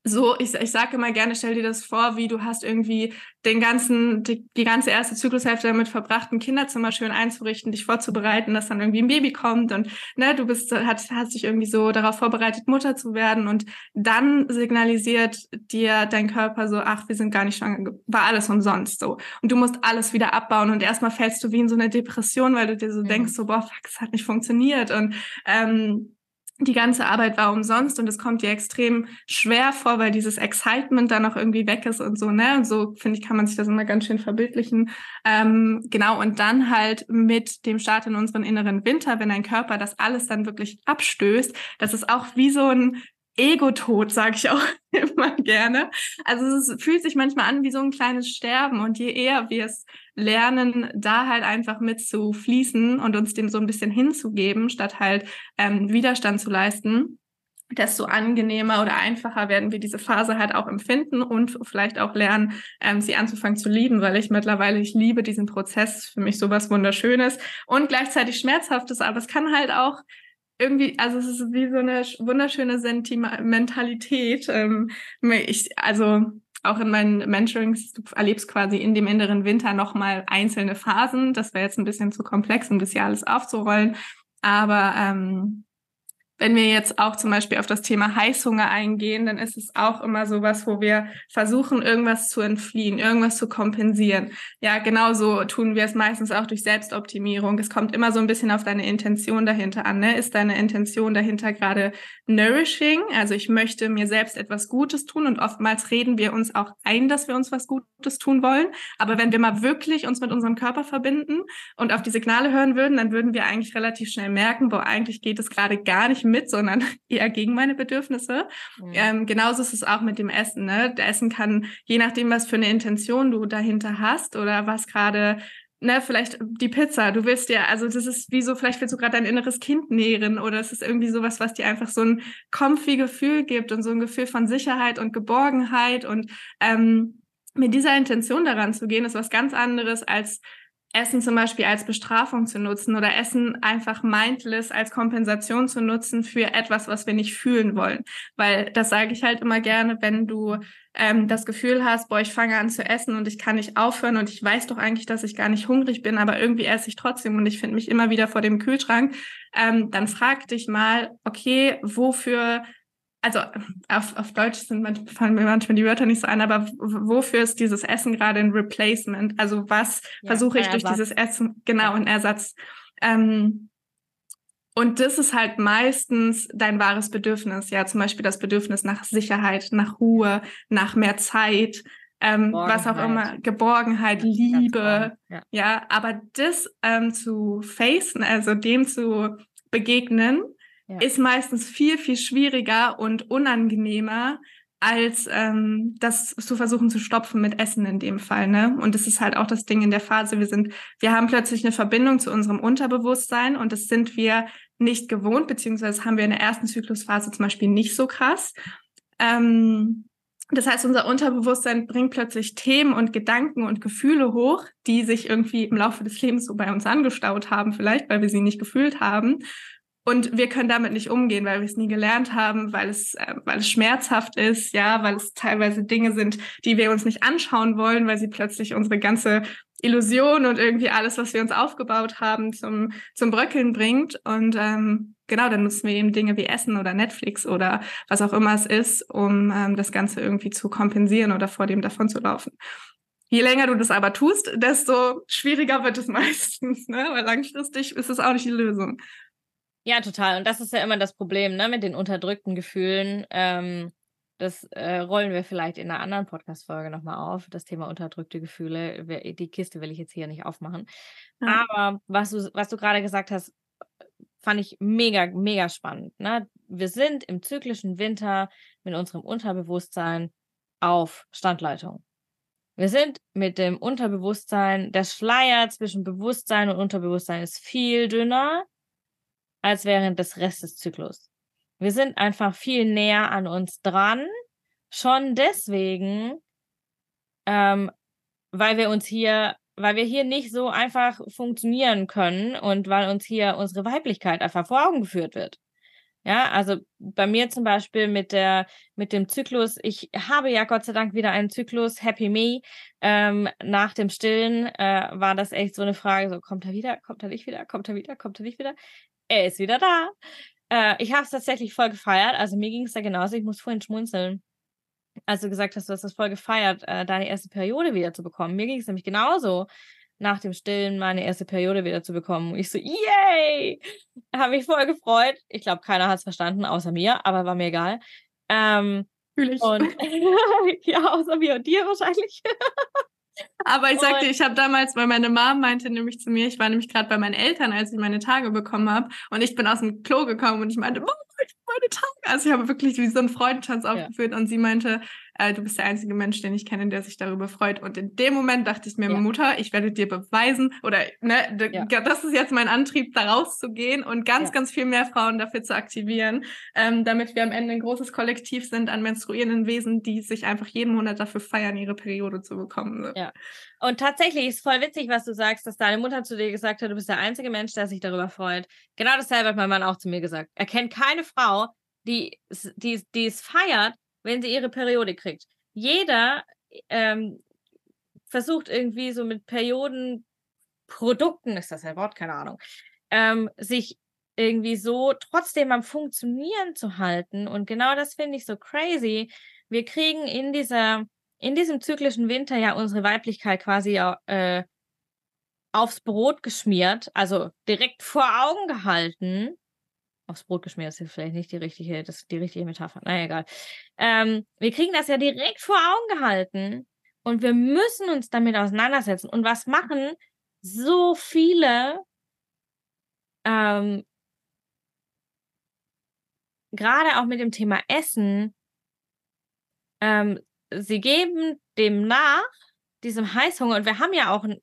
so, ich, ich sage immer gerne, stell dir das vor, wie du hast irgendwie den ganzen, die, die ganze erste Zyklushälfte damit verbracht, ein Kinderzimmer schön einzurichten, dich vorzubereiten, dass dann irgendwie ein Baby kommt und ne, du bist, hast, hast dich irgendwie so darauf vorbereitet, Mutter zu werden und dann signalisiert dir dein Körper so, ach, wir sind gar nicht schwanger, war alles umsonst so. Und du musst alles wieder abbauen und erstmal fällst du wie in so eine Depression, weil du dir so mhm. denkst, so, boah, fuck, es hat nicht funktioniert und ähm, die ganze Arbeit war umsonst und es kommt dir extrem schwer vor, weil dieses Excitement da noch irgendwie weg ist und so, ne? Und so, finde ich, kann man sich das immer ganz schön verbildlichen. Ähm, genau, und dann halt mit dem Start in unseren inneren Winter, wenn dein Körper das alles dann wirklich abstößt, das ist auch wie so ein Ego-Tod, sage ich auch immer gerne. Also es fühlt sich manchmal an wie so ein kleines Sterben und je eher wir es lernen, da halt einfach mit zu fließen und uns dem so ein bisschen hinzugeben, statt halt ähm, Widerstand zu leisten, desto angenehmer oder einfacher werden wir diese Phase halt auch empfinden und vielleicht auch lernen, ähm, sie anzufangen zu lieben, weil ich mittlerweile, ich liebe diesen Prozess, für mich sowas Wunderschönes und gleichzeitig Schmerzhaftes, aber es kann halt auch irgendwie, also es ist wie so eine wunderschöne Sentimentalität. Ähm, ich, also auch in meinen Mentorings, du erlebst quasi in dem inneren Winter nochmal einzelne Phasen. Das wäre jetzt ein bisschen zu komplex, um das hier alles aufzurollen. Aber ähm, wenn wir jetzt auch zum Beispiel auf das Thema Heißhunger eingehen, dann ist es auch immer so was, wo wir versuchen, irgendwas zu entfliehen, irgendwas zu kompensieren. Ja, genauso tun wir es meistens auch durch Selbstoptimierung. Es kommt immer so ein bisschen auf deine Intention dahinter an. Ne? Ist deine Intention dahinter gerade nourishing? Also ich möchte mir selbst etwas Gutes tun und oftmals reden wir uns auch ein, dass wir uns was Gutes tun wollen. Aber wenn wir mal wirklich uns mit unserem Körper verbinden und auf die Signale hören würden, dann würden wir eigentlich relativ schnell merken, wo eigentlich geht es gerade gar nicht mit, sondern eher gegen meine Bedürfnisse. Mhm. Ähm, genauso ist es auch mit dem Essen. Ne? Der Essen kann, je nachdem, was für eine Intention du dahinter hast oder was gerade ne, vielleicht die Pizza, du willst ja, also das ist wie so, vielleicht willst du gerade dein inneres Kind nähren oder es ist irgendwie sowas, was dir einfach so ein comfy Gefühl gibt und so ein Gefühl von Sicherheit und Geborgenheit und ähm, mit dieser Intention daran zu gehen, ist was ganz anderes als Essen zum Beispiel als Bestrafung zu nutzen oder Essen einfach mindless als Kompensation zu nutzen für etwas, was wir nicht fühlen wollen. Weil das sage ich halt immer gerne, wenn du ähm, das Gefühl hast, boah, ich fange an zu essen und ich kann nicht aufhören und ich weiß doch eigentlich, dass ich gar nicht hungrig bin, aber irgendwie esse ich trotzdem und ich finde mich immer wieder vor dem Kühlschrank, ähm, dann frag dich mal, okay, wofür also auf, auf Deutsch sind manchmal, fallen mir manchmal die Wörter nicht so ein, aber wofür ist dieses Essen gerade ein Replacement? Also was ja, versuche ich durch dieses Essen, genau, ja. ein Ersatz. Ähm, und das ist halt meistens dein wahres Bedürfnis, ja, zum Beispiel das Bedürfnis nach Sicherheit, nach Ruhe, nach mehr Zeit, ähm, was auch immer, Geborgenheit, Liebe, ja. ja. aber das ähm, zu facen, also dem zu begegnen, ja. ist meistens viel, viel schwieriger und unangenehmer, als ähm, das zu versuchen zu stopfen mit Essen in dem Fall. Ne? Und das ist halt auch das Ding in der Phase. Wir sind, wir haben plötzlich eine Verbindung zu unserem Unterbewusstsein und das sind wir nicht gewohnt, beziehungsweise haben wir in der ersten Zyklusphase zum Beispiel nicht so krass. Ähm, das heißt, unser Unterbewusstsein bringt plötzlich Themen und Gedanken und Gefühle hoch, die sich irgendwie im Laufe des Lebens so bei uns angestaut haben, vielleicht, weil wir sie nicht gefühlt haben. Und wir können damit nicht umgehen, weil wir es nie gelernt haben, weil es, äh, weil es schmerzhaft ist, ja, weil es teilweise Dinge sind, die wir uns nicht anschauen wollen, weil sie plötzlich unsere ganze Illusion und irgendwie alles, was wir uns aufgebaut haben, zum, zum Bröckeln bringt. Und ähm, genau, dann nutzen wir eben Dinge wie Essen oder Netflix oder was auch immer es ist, um ähm, das Ganze irgendwie zu kompensieren oder vor dem davon zu laufen. Je länger du das aber tust, desto schwieriger wird es meistens, ne? weil langfristig ist es auch nicht die Lösung. Ja, total. Und das ist ja immer das Problem, ne, mit den unterdrückten Gefühlen. Ähm, das äh, rollen wir vielleicht in einer anderen Podcast-Folge nochmal auf, das Thema unterdrückte Gefühle. Die Kiste will ich jetzt hier nicht aufmachen. Ja. Aber was du, was du gerade gesagt hast, fand ich mega, mega spannend. Ne? Wir sind im zyklischen Winter mit unserem Unterbewusstsein auf Standleitung. Wir sind mit dem Unterbewusstsein, der Schleier zwischen Bewusstsein und Unterbewusstsein ist viel dünner als während des Restes Zyklus. Wir sind einfach viel näher an uns dran, schon deswegen, ähm, weil wir uns hier, weil wir hier nicht so einfach funktionieren können und weil uns hier unsere Weiblichkeit einfach vor Augen geführt wird. Ja, also bei mir zum Beispiel mit der, mit dem Zyklus, ich habe ja Gott sei Dank wieder einen Zyklus, Happy Me. Ähm, nach dem Stillen äh, war das echt so eine Frage, so kommt er wieder, kommt er nicht wieder, kommt er wieder, kommt er nicht wieder er ist wieder da. Äh, ich habe es tatsächlich voll gefeiert. Also mir ging es da genauso. Ich muss vorhin schmunzeln. Als du gesagt hast, du hast das voll gefeiert, äh, deine erste Periode wieder zu bekommen. Mir ging es nämlich genauso, nach dem Stillen meine erste Periode wieder zu bekommen. Und ich so, yay! Habe mich voll gefreut. Ich glaube, keiner hat es verstanden, außer mir, aber war mir egal. Ähm, Fühl ich. Und, ja, außer mir und dir wahrscheinlich. Aber ich sagte, ich habe damals, weil meine Mom meinte nämlich zu mir, ich war nämlich gerade bei meinen Eltern, als ich meine Tage bekommen habe, und ich bin aus dem Klo gekommen und ich meinte, Mom, ich meine Tage. Also ich habe wirklich wie so einen Freudentanz aufgeführt ja. und sie meinte, du bist der einzige Mensch, den ich kenne, der sich darüber freut. Und in dem Moment dachte ich mir, ja. Mutter, ich werde dir beweisen, oder ne, ja. das ist jetzt mein Antrieb, da rauszugehen und ganz, ganz viel mehr Frauen dafür zu aktivieren, ähm, damit wir am Ende ein großes Kollektiv sind an menstruierenden Wesen, die sich einfach jeden Monat dafür feiern, ihre Periode zu bekommen. Ja. Und tatsächlich ist voll witzig, was du sagst, dass deine Mutter zu dir gesagt hat, du bist der einzige Mensch, der sich darüber freut. Genau dasselbe hat mein Mann auch zu mir gesagt. Er kennt keine Frau, die, die, die es feiert, wenn sie ihre Periode kriegt. Jeder ähm, versucht irgendwie so mit Periodenprodukten, ist das ein Wort, keine Ahnung, ähm, sich irgendwie so trotzdem am Funktionieren zu halten. Und genau das finde ich so crazy. Wir kriegen in dieser, in diesem zyklischen Winter ja unsere Weiblichkeit quasi äh, aufs Brot geschmiert, also direkt vor Augen gehalten. Aufs Brot geschmiert ist vielleicht nicht die richtige, das die richtige Metapher. Naja, egal. Ähm, wir kriegen das ja direkt vor Augen gehalten und wir müssen uns damit auseinandersetzen. Und was machen so viele ähm, gerade auch mit dem Thema Essen, ähm, sie geben dem nach, diesem Heißhunger, und wir haben ja auch einen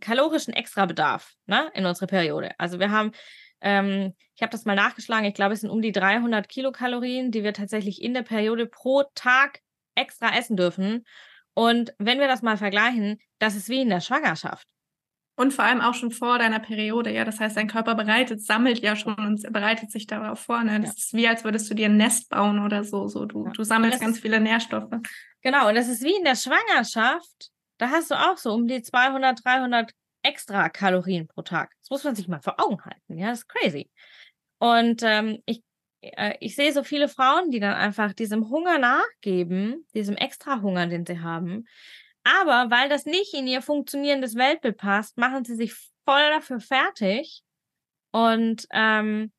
kalorischen Extrabedarf ne, in unserer Periode. Also wir haben, ähm, ich habe das mal nachgeschlagen, ich glaube, es sind um die 300 Kilokalorien, die wir tatsächlich in der Periode pro Tag extra essen dürfen. Und wenn wir das mal vergleichen, das ist wie in der Schwangerschaft. Und vor allem auch schon vor deiner Periode, ja. Das heißt, dein Körper bereitet, sammelt ja schon und bereitet sich darauf vor. Ne? Das ja. ist wie, als würdest du dir ein Nest bauen oder so. so du, ja. du sammelst ganz viele Nährstoffe. Genau, und das ist wie in der Schwangerschaft. Da hast du auch so um die 200, 300 extra Kalorien pro Tag. Das muss man sich mal vor Augen halten. Ja, das ist crazy. Und ähm, ich, äh, ich sehe so viele Frauen, die dann einfach diesem Hunger nachgeben, diesem extra Hunger, den sie haben, aber weil das nicht in ihr funktionierendes Weltbild passt, machen sie sich voll dafür fertig und ähm,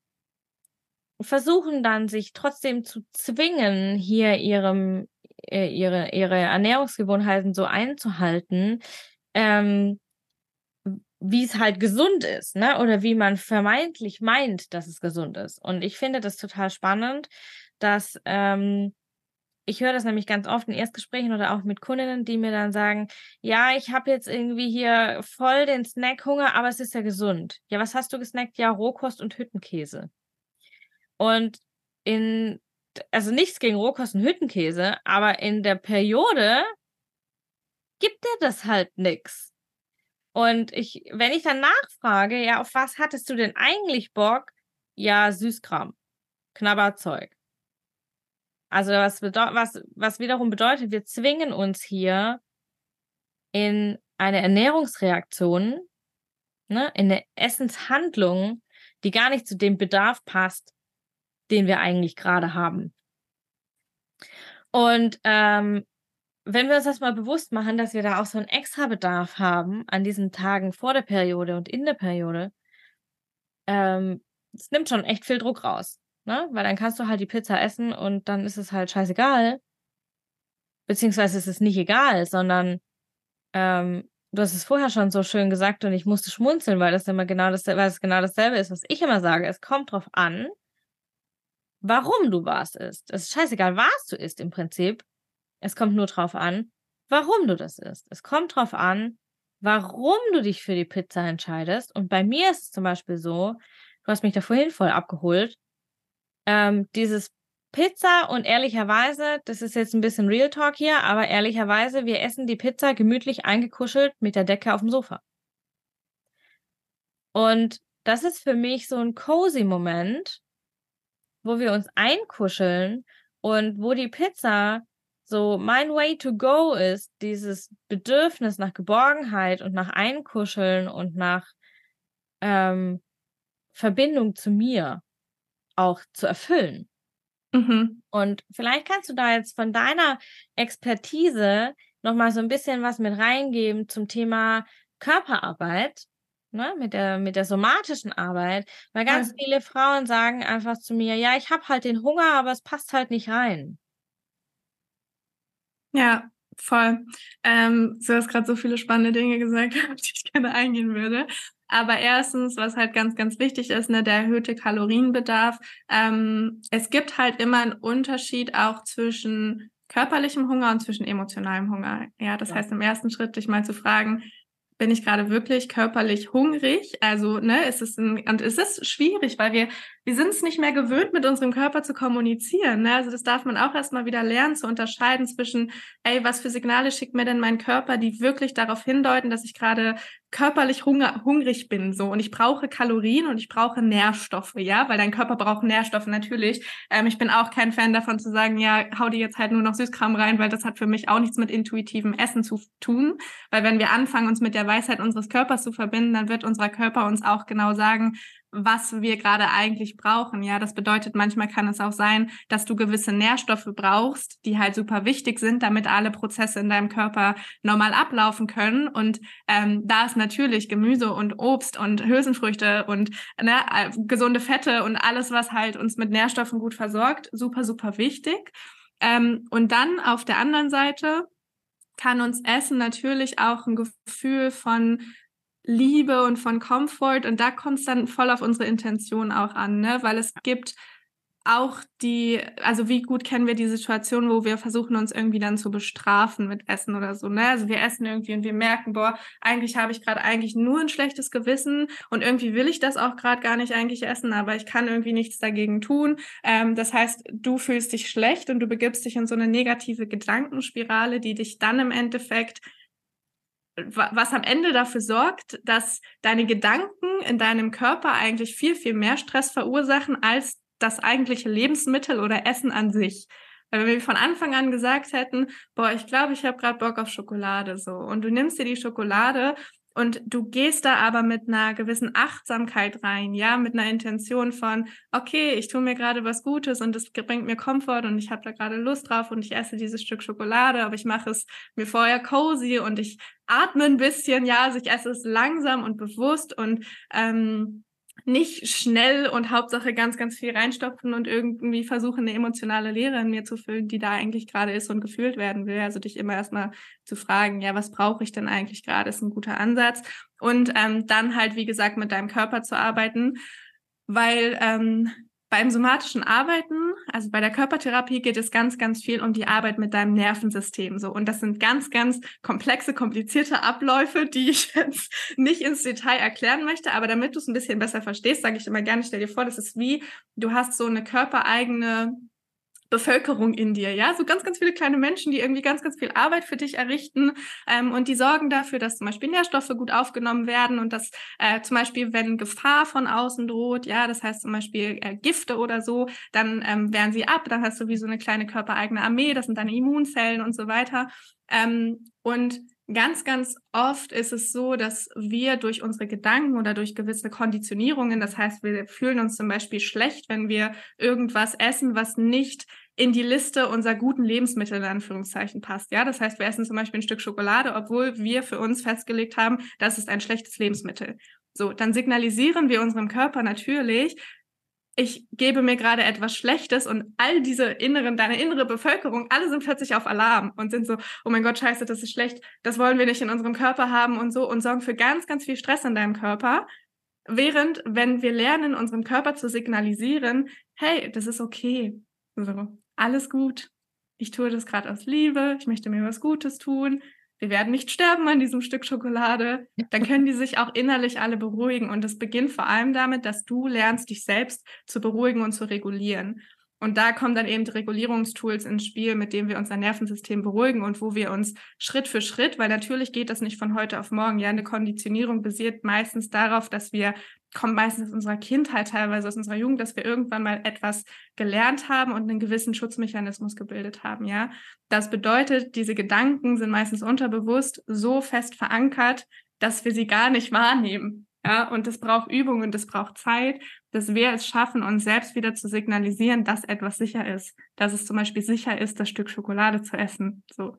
versuchen dann, sich trotzdem zu zwingen, hier ihrem, äh, ihre, ihre Ernährungsgewohnheiten so einzuhalten, ähm, wie es halt gesund ist, ne? Oder wie man vermeintlich meint, dass es gesund ist. Und ich finde das total spannend, dass ähm, ich höre das nämlich ganz oft in Erstgesprächen oder auch mit Kundinnen, die mir dann sagen, ja, ich habe jetzt irgendwie hier voll den Snackhunger, aber es ist ja gesund. Ja, was hast du gesnackt? Ja, Rohkost und Hüttenkäse. Und in, also nichts gegen Rohkost und Hüttenkäse, aber in der Periode gibt dir das halt nichts. Und ich, wenn ich dann nachfrage, ja, auf was hattest du denn eigentlich Bock? Ja, Süßkram, Knabberzeug. Also was, was, was wiederum bedeutet, wir zwingen uns hier in eine Ernährungsreaktion, ne, in eine Essenshandlung, die gar nicht zu dem Bedarf passt, den wir eigentlich gerade haben. Und ähm, wenn wir uns das mal bewusst machen, dass wir da auch so einen extra Bedarf haben an diesen Tagen vor der Periode und in der Periode, ähm, es nimmt schon echt viel Druck raus ne? Weil dann kannst du halt die Pizza essen und dann ist es halt scheißegal. Beziehungsweise ist es nicht egal, sondern ähm, du hast es vorher schon so schön gesagt und ich musste schmunzeln, weil das immer genau das, weil es genau dasselbe ist, was ich immer sage. Es kommt drauf an, warum du was isst. Es ist scheißegal, was du isst im Prinzip. Es kommt nur drauf an, warum du das isst. Es kommt drauf an, warum du dich für die Pizza entscheidest. Und bei mir ist es zum Beispiel so, du hast mich da vorhin voll abgeholt ähm, dieses Pizza und ehrlicherweise, das ist jetzt ein bisschen Real Talk hier, aber ehrlicherweise, wir essen die Pizza gemütlich eingekuschelt mit der Decke auf dem Sofa. Und das ist für mich so ein cozy Moment, wo wir uns einkuscheln und wo die Pizza so mein way to go ist, dieses Bedürfnis nach Geborgenheit und nach Einkuscheln und nach ähm, Verbindung zu mir auch zu erfüllen. Mhm. Und vielleicht kannst du da jetzt von deiner Expertise nochmal so ein bisschen was mit reingeben zum Thema Körperarbeit, ne, mit der, mit der somatischen Arbeit, weil ganz ja. viele Frauen sagen einfach zu mir, ja, ich habe halt den Hunger, aber es passt halt nicht rein. Ja, voll. Ähm, du hast gerade so viele spannende Dinge gesagt, auf die ich gerne eingehen würde. Aber erstens, was halt ganz, ganz wichtig ist, ne, der erhöhte Kalorienbedarf. Ähm, es gibt halt immer einen Unterschied auch zwischen körperlichem Hunger und zwischen emotionalem Hunger. Ja, das ja. heißt, im ersten Schritt dich mal zu fragen, bin ich gerade wirklich körperlich hungrig? Also, ne, ist es ein, und es ist schwierig, weil wir, wir sind es nicht mehr gewöhnt, mit unserem Körper zu kommunizieren. Ne? Also, das darf man auch erstmal wieder lernen, zu unterscheiden zwischen, ey, was für Signale schickt mir denn mein Körper, die wirklich darauf hindeuten, dass ich gerade körperlich hunger, hungrig bin, so. Und ich brauche Kalorien und ich brauche Nährstoffe, ja, weil dein Körper braucht Nährstoffe natürlich. Ähm, ich bin auch kein Fan davon zu sagen, ja, hau dir jetzt halt nur noch Süßkram rein, weil das hat für mich auch nichts mit intuitivem Essen zu tun. Weil wenn wir anfangen, uns mit der Weisheit unseres Körpers zu verbinden, dann wird unser Körper uns auch genau sagen, was wir gerade eigentlich brauchen. Ja, das bedeutet, manchmal kann es auch sein, dass du gewisse Nährstoffe brauchst, die halt super wichtig sind, damit alle Prozesse in deinem Körper normal ablaufen können. Und ähm, da ist natürlich Gemüse und Obst und Hülsenfrüchte und ne, äh, gesunde Fette und alles, was halt uns mit Nährstoffen gut versorgt, super, super wichtig. Ähm, und dann auf der anderen Seite kann uns Essen natürlich auch ein Gefühl von Liebe und von Comfort und da kommt es dann voll auf unsere Intention auch an, ne? Weil es gibt auch die, also wie gut kennen wir die Situation, wo wir versuchen, uns irgendwie dann zu bestrafen mit Essen oder so, ne? Also wir essen irgendwie und wir merken, boah, eigentlich habe ich gerade eigentlich nur ein schlechtes Gewissen und irgendwie will ich das auch gerade gar nicht eigentlich essen, aber ich kann irgendwie nichts dagegen tun. Ähm, das heißt, du fühlst dich schlecht und du begibst dich in so eine negative Gedankenspirale, die dich dann im Endeffekt was am Ende dafür sorgt, dass deine Gedanken in deinem Körper eigentlich viel, viel mehr Stress verursachen als das eigentliche Lebensmittel oder Essen an sich. Weil wenn wir von Anfang an gesagt hätten, boah, ich glaube, ich habe gerade Bock auf Schokolade so und du nimmst dir die Schokolade und du gehst da aber mit einer gewissen Achtsamkeit rein, ja, mit einer Intention von, okay, ich tue mir gerade was Gutes und es bringt mir Komfort und ich habe da gerade Lust drauf und ich esse dieses Stück Schokolade, aber ich mache es mir vorher cozy und ich atme ein bisschen, ja, also ich esse es langsam und bewusst und ähm, nicht schnell und Hauptsache ganz, ganz viel reinstopfen und irgendwie versuchen, eine emotionale Leere in mir zu füllen, die da eigentlich gerade ist und gefühlt werden will. Also dich immer erstmal zu fragen, ja, was brauche ich denn eigentlich gerade, ist ein guter Ansatz. Und ähm, dann halt, wie gesagt, mit deinem Körper zu arbeiten, weil ähm, beim somatischen Arbeiten, also bei der Körpertherapie, geht es ganz, ganz viel um die Arbeit mit deinem Nervensystem. So. Und das sind ganz, ganz komplexe, komplizierte Abläufe, die ich jetzt nicht ins Detail erklären möchte. Aber damit du es ein bisschen besser verstehst, sage ich immer gerne, stell dir vor, das ist wie, du hast so eine körpereigene Bevölkerung in dir, ja, so ganz, ganz viele kleine Menschen, die irgendwie ganz, ganz viel Arbeit für dich errichten ähm, und die sorgen dafür, dass zum Beispiel Nährstoffe gut aufgenommen werden und dass äh, zum Beispiel, wenn Gefahr von außen droht, ja, das heißt zum Beispiel äh, Gifte oder so, dann ähm, wehren sie ab, dann hast du wie so eine kleine körpereigene Armee, das sind deine Immunzellen und so weiter. Ähm, und Ganz, ganz oft ist es so, dass wir durch unsere Gedanken oder durch gewisse Konditionierungen, das heißt, wir fühlen uns zum Beispiel schlecht, wenn wir irgendwas essen, was nicht in die Liste unserer guten Lebensmittel in Anführungszeichen passt. Ja, das heißt, wir essen zum Beispiel ein Stück Schokolade, obwohl wir für uns festgelegt haben, das ist ein schlechtes Lebensmittel. So, dann signalisieren wir unserem Körper natürlich, ich gebe mir gerade etwas Schlechtes und all diese inneren, deine innere Bevölkerung, alle sind plötzlich auf Alarm und sind so, oh mein Gott, scheiße, das ist schlecht, das wollen wir nicht in unserem Körper haben und so und sorgen für ganz, ganz viel Stress in deinem Körper. Während, wenn wir lernen, unserem Körper zu signalisieren, hey, das ist okay. So, alles gut. Ich tue das gerade aus Liebe. Ich möchte mir was Gutes tun. Wir werden nicht sterben an diesem Stück Schokolade. Dann können die sich auch innerlich alle beruhigen. Und es beginnt vor allem damit, dass du lernst, dich selbst zu beruhigen und zu regulieren. Und da kommen dann eben die Regulierungstools ins Spiel, mit denen wir unser Nervensystem beruhigen und wo wir uns Schritt für Schritt, weil natürlich geht das nicht von heute auf morgen. Ja, eine Konditionierung basiert meistens darauf, dass wir kommt meistens aus unserer Kindheit, teilweise aus unserer Jugend, dass wir irgendwann mal etwas gelernt haben und einen gewissen Schutzmechanismus gebildet haben, ja. Das bedeutet, diese Gedanken sind meistens unterbewusst so fest verankert, dass wir sie gar nicht wahrnehmen. Ja, und das braucht Übung und das braucht Zeit, dass wir es schaffen, uns selbst wieder zu signalisieren, dass etwas sicher ist. Dass es zum Beispiel sicher ist, das Stück Schokolade zu essen. So.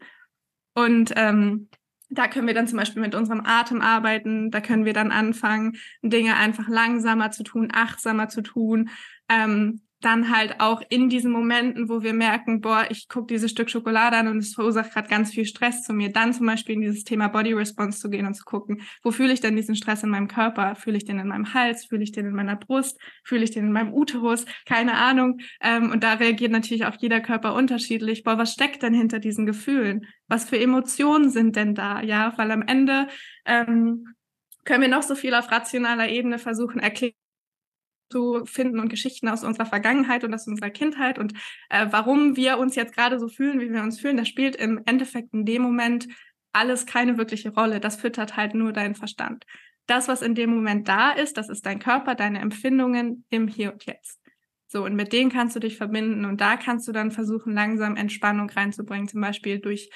Und ähm, da können wir dann zum Beispiel mit unserem Atem arbeiten. Da können wir dann anfangen, Dinge einfach langsamer zu tun, achtsamer zu tun. Ähm, dann halt auch in diesen Momenten, wo wir merken, boah, ich gucke dieses Stück Schokolade an und es verursacht gerade ganz viel Stress zu mir, dann zum Beispiel in dieses Thema Body Response zu gehen und zu gucken, wo fühle ich denn diesen Stress in meinem Körper? Fühle ich den in meinem Hals? Fühle ich den in meiner Brust? Fühle ich den in meinem Uterus? Keine Ahnung. Ähm, und da reagiert natürlich auch jeder Körper unterschiedlich. Boah, was steckt denn hinter diesen Gefühlen? Was für Emotionen sind denn da? Ja, weil am Ende ähm, können wir noch so viel auf rationaler Ebene versuchen, erklären zu finden und Geschichten aus unserer Vergangenheit und aus unserer Kindheit und äh, warum wir uns jetzt gerade so fühlen, wie wir uns fühlen, das spielt im Endeffekt in dem Moment alles keine wirkliche Rolle. Das füttert halt nur deinen Verstand. Das, was in dem Moment da ist, das ist dein Körper, deine Empfindungen im Hier und Jetzt. So, und mit denen kannst du dich verbinden und da kannst du dann versuchen, langsam Entspannung reinzubringen, zum Beispiel durch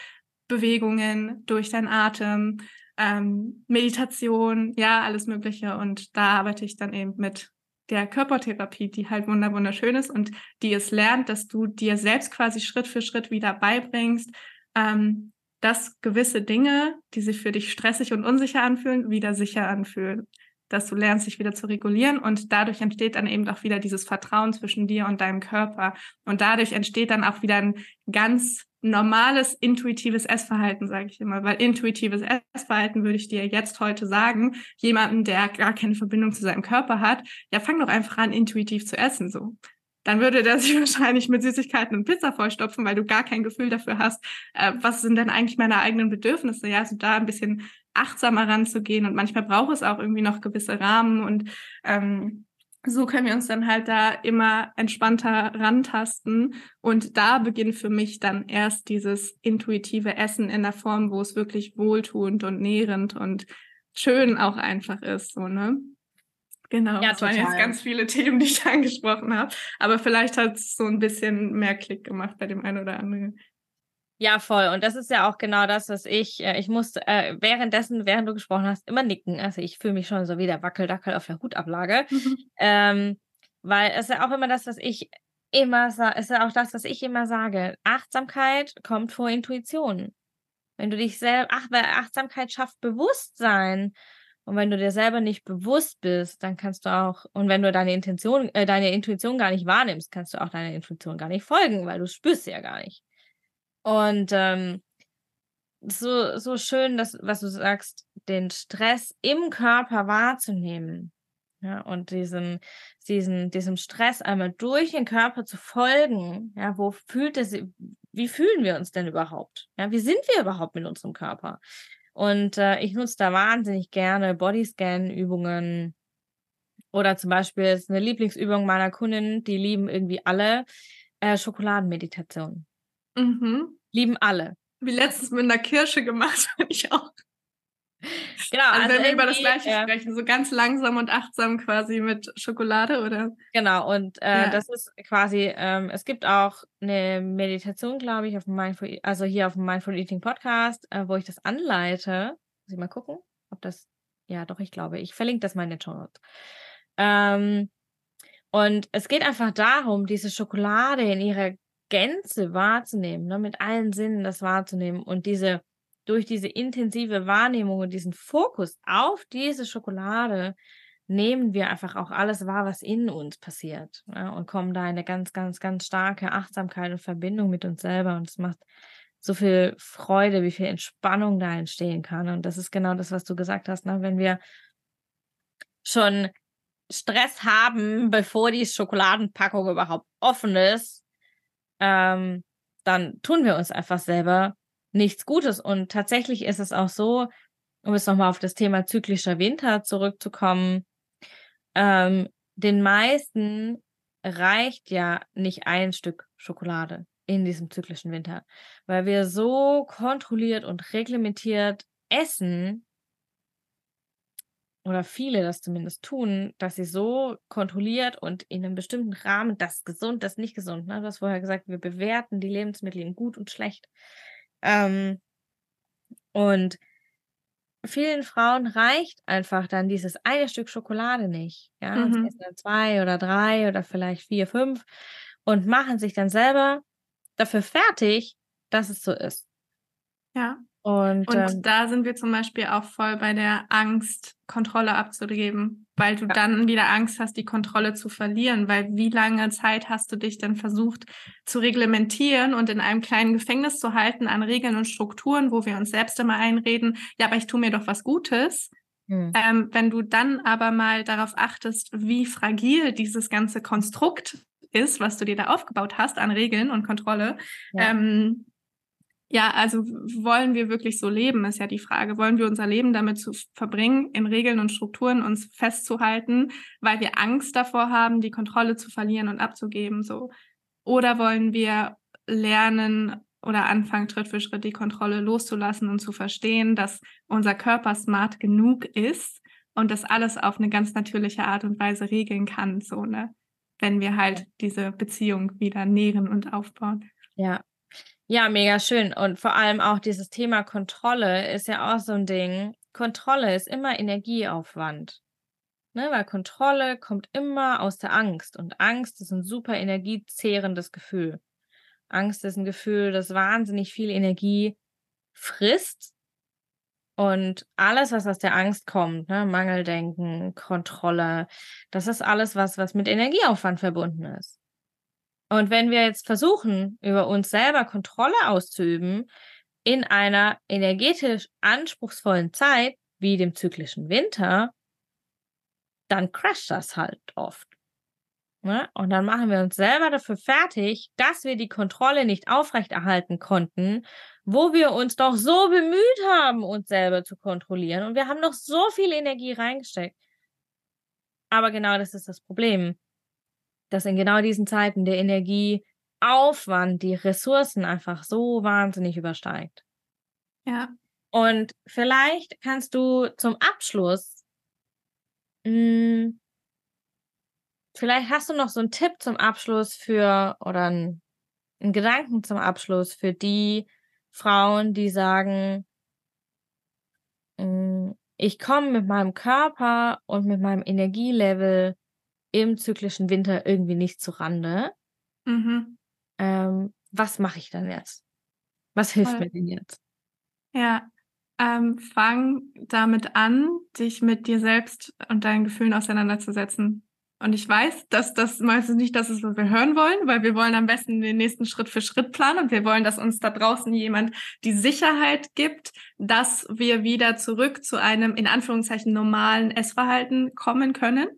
Bewegungen, durch deinen Atem, ähm, Meditation, ja, alles Mögliche. Und da arbeite ich dann eben mit der Körpertherapie, die halt wunderschön ist und die es lernt, dass du dir selbst quasi Schritt für Schritt wieder beibringst, ähm, dass gewisse Dinge, die sich für dich stressig und unsicher anfühlen, wieder sicher anfühlen. Dass du lernst, sich wieder zu regulieren und dadurch entsteht dann eben auch wieder dieses Vertrauen zwischen dir und deinem Körper. Und dadurch entsteht dann auch wieder ein ganz normales intuitives Essverhalten, sage ich immer, weil intuitives Essverhalten würde ich dir jetzt heute sagen, jemanden, der gar keine Verbindung zu seinem Körper hat, ja, fang doch einfach an, intuitiv zu essen, so. Dann würde der sich wahrscheinlich mit Süßigkeiten und Pizza vollstopfen, weil du gar kein Gefühl dafür hast, äh, was sind denn eigentlich meine eigenen Bedürfnisse, ja, also da ein bisschen achtsamer ranzugehen. Und manchmal braucht es auch irgendwie noch gewisse Rahmen und ähm, so können wir uns dann halt da immer entspannter rantasten. Und da beginnt für mich dann erst dieses intuitive Essen in der Form, wo es wirklich wohltuend und nährend und schön auch einfach ist, so, ne? Genau, ja, das total. waren jetzt ganz viele Themen, die ich angesprochen habe. Aber vielleicht hat es so ein bisschen mehr Klick gemacht bei dem einen oder anderen. Ja, voll. Und das ist ja auch genau das, was ich, äh, ich musste äh, währenddessen, während du gesprochen hast, immer nicken. Also ich fühle mich schon so wie der Wackeldackel auf der Hutablage. Mhm. Ähm, weil es ist ja auch immer das, was ich immer sage, ist ja auch das, was ich immer sage. Achtsamkeit kommt vor Intuition. Wenn du dich selbst, ach, weil Achtsamkeit schafft Bewusstsein. Und wenn du dir selber nicht bewusst bist, dann kannst du auch, und wenn du deine Intention, äh, deine Intuition gar nicht wahrnimmst, kannst du auch deiner Intuition gar nicht folgen, weil du spürst sie ja gar nicht. Und ähm, so, so schön, dass, was du sagst, den Stress im Körper wahrzunehmen. Ja, und diesen, diesen, diesem Stress einmal durch den Körper zu folgen. Ja, wo fühlt es, wie fühlen wir uns denn überhaupt? Ja, wie sind wir überhaupt mit unserem Körper? Und äh, ich nutze da wahnsinnig gerne Bodyscan-Übungen. Oder zum Beispiel ist eine Lieblingsübung meiner Kunden, die lieben irgendwie alle äh, Schokoladenmeditation. Mhm. Lieben alle. Wie letztens mit einer Kirsche gemacht, habe ich auch. Genau, also, also wenn wir über das Gleiche äh, sprechen, so ganz langsam und achtsam quasi mit Schokolade, oder? Genau, und äh, ja. das ist quasi, ähm, es gibt auch eine Meditation, glaube ich, auf dem Mindful, also hier auf dem Mindful Eating Podcast, äh, wo ich das anleite. Muss ich mal gucken, ob das, ja doch, ich glaube, ich verlinke das mal in den Show Notes. Ähm, und es geht einfach darum, diese Schokolade in ihrer Gänze wahrzunehmen, ne, mit allen Sinnen das wahrzunehmen und diese durch diese intensive Wahrnehmung und diesen Fokus auf diese Schokolade nehmen wir einfach auch alles wahr, was in uns passiert ja, und kommen da eine ganz, ganz, ganz starke Achtsamkeit und Verbindung mit uns selber und es macht so viel Freude, wie viel Entspannung da entstehen kann und das ist genau das, was du gesagt hast, ne? wenn wir schon Stress haben, bevor die Schokoladenpackung überhaupt offen ist, ähm, dann tun wir uns einfach selber nichts Gutes. Und tatsächlich ist es auch so, um jetzt nochmal auf das Thema zyklischer Winter zurückzukommen, ähm, den meisten reicht ja nicht ein Stück Schokolade in diesem zyklischen Winter, weil wir so kontrolliert und reglementiert essen, oder viele das zumindest tun, dass sie so kontrolliert und in einem bestimmten Rahmen, das gesund, das nicht gesund, ne? du hast vorher gesagt, wir bewerten die Lebensmittel in gut und schlecht. Ähm, und vielen Frauen reicht einfach dann dieses eine Stück Schokolade nicht. Ja, mhm. sie essen dann zwei oder drei oder vielleicht vier, fünf und machen sich dann selber dafür fertig, dass es so ist. Ja. Und, und ähm, da sind wir zum Beispiel auch voll bei der Angst, Kontrolle abzugeben, weil du ja. dann wieder Angst hast, die Kontrolle zu verlieren. Weil wie lange Zeit hast du dich denn versucht zu reglementieren und in einem kleinen Gefängnis zu halten an Regeln und Strukturen, wo wir uns selbst immer einreden, ja, aber ich tue mir doch was Gutes. Hm. Ähm, wenn du dann aber mal darauf achtest, wie fragil dieses ganze Konstrukt ist, was du dir da aufgebaut hast an Regeln und Kontrolle, ja. ähm, ja, also wollen wir wirklich so leben, ist ja die Frage. Wollen wir unser Leben damit zu verbringen, in Regeln und Strukturen uns festzuhalten, weil wir Angst davor haben, die Kontrolle zu verlieren und abzugeben, so? Oder wollen wir lernen oder anfangen, Schritt für Schritt die Kontrolle loszulassen und zu verstehen, dass unser Körper smart genug ist und das alles auf eine ganz natürliche Art und Weise regeln kann, so, ne? Wenn wir halt diese Beziehung wieder nähren und aufbauen. Ja, ja, mega schön. Und vor allem auch dieses Thema Kontrolle ist ja auch so ein Ding. Kontrolle ist immer Energieaufwand. Ne, weil Kontrolle kommt immer aus der Angst. Und Angst ist ein super energiezehrendes Gefühl. Angst ist ein Gefühl, das wahnsinnig viel Energie frisst. Und alles, was aus der Angst kommt, ne, Mangeldenken, Kontrolle, das ist alles, was, was mit Energieaufwand verbunden ist. Und wenn wir jetzt versuchen, über uns selber Kontrolle auszuüben, in einer energetisch anspruchsvollen Zeit, wie dem zyklischen Winter, dann crasht das halt oft. Ne? Und dann machen wir uns selber dafür fertig, dass wir die Kontrolle nicht aufrechterhalten konnten, wo wir uns doch so bemüht haben, uns selber zu kontrollieren. Und wir haben noch so viel Energie reingesteckt. Aber genau das ist das Problem, dass in genau diesen Zeiten der Energieaufwand, die Ressourcen einfach so wahnsinnig übersteigt. Ja. Und vielleicht kannst du zum Abschluss mh, hm, Vielleicht hast du noch so einen Tipp zum Abschluss für oder einen, einen Gedanken zum Abschluss für die Frauen, die sagen, mm, ich komme mit meinem Körper und mit meinem Energielevel im zyklischen Winter irgendwie nicht zu Rande. Mhm. Ähm, was mache ich dann jetzt? Was hilft Voll. mir denn jetzt? Ja, ähm, fang damit an, dich mit dir selbst und deinen Gefühlen auseinanderzusetzen. Und ich weiß, dass das meistens nicht das ist, was wir hören wollen, weil wir wollen am besten den nächsten Schritt für Schritt planen und wir wollen, dass uns da draußen jemand die Sicherheit gibt, dass wir wieder zurück zu einem in Anführungszeichen normalen Essverhalten kommen können.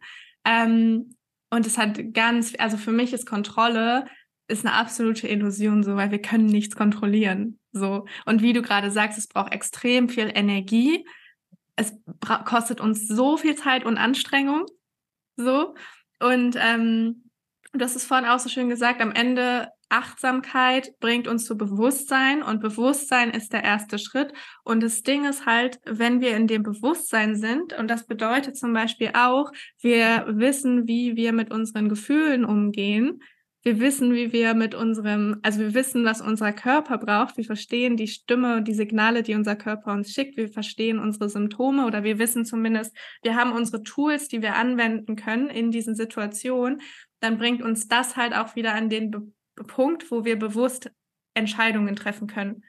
Ähm, und es hat ganz, also für mich ist Kontrolle ist eine absolute Illusion, so, weil wir können nichts kontrollieren, so. Und wie du gerade sagst, es braucht extrem viel Energie. Es kostet uns so viel Zeit und Anstrengung so. Und ähm, das ist vorhin auch so schön gesagt, am Ende Achtsamkeit bringt uns zu Bewusstsein und Bewusstsein ist der erste Schritt. Und das Ding ist halt, wenn wir in dem Bewusstsein sind, und das bedeutet zum Beispiel auch, wir wissen, wie wir mit unseren Gefühlen umgehen, wir wissen, wie wir mit unserem, also wir wissen, was unser Körper braucht. Wir verstehen die Stimme und die Signale, die unser Körper uns schickt. Wir verstehen unsere Symptome oder wir wissen zumindest, wir haben unsere Tools, die wir anwenden können in diesen Situationen. Dann bringt uns das halt auch wieder an den Be Punkt, wo wir bewusst Entscheidungen treffen können.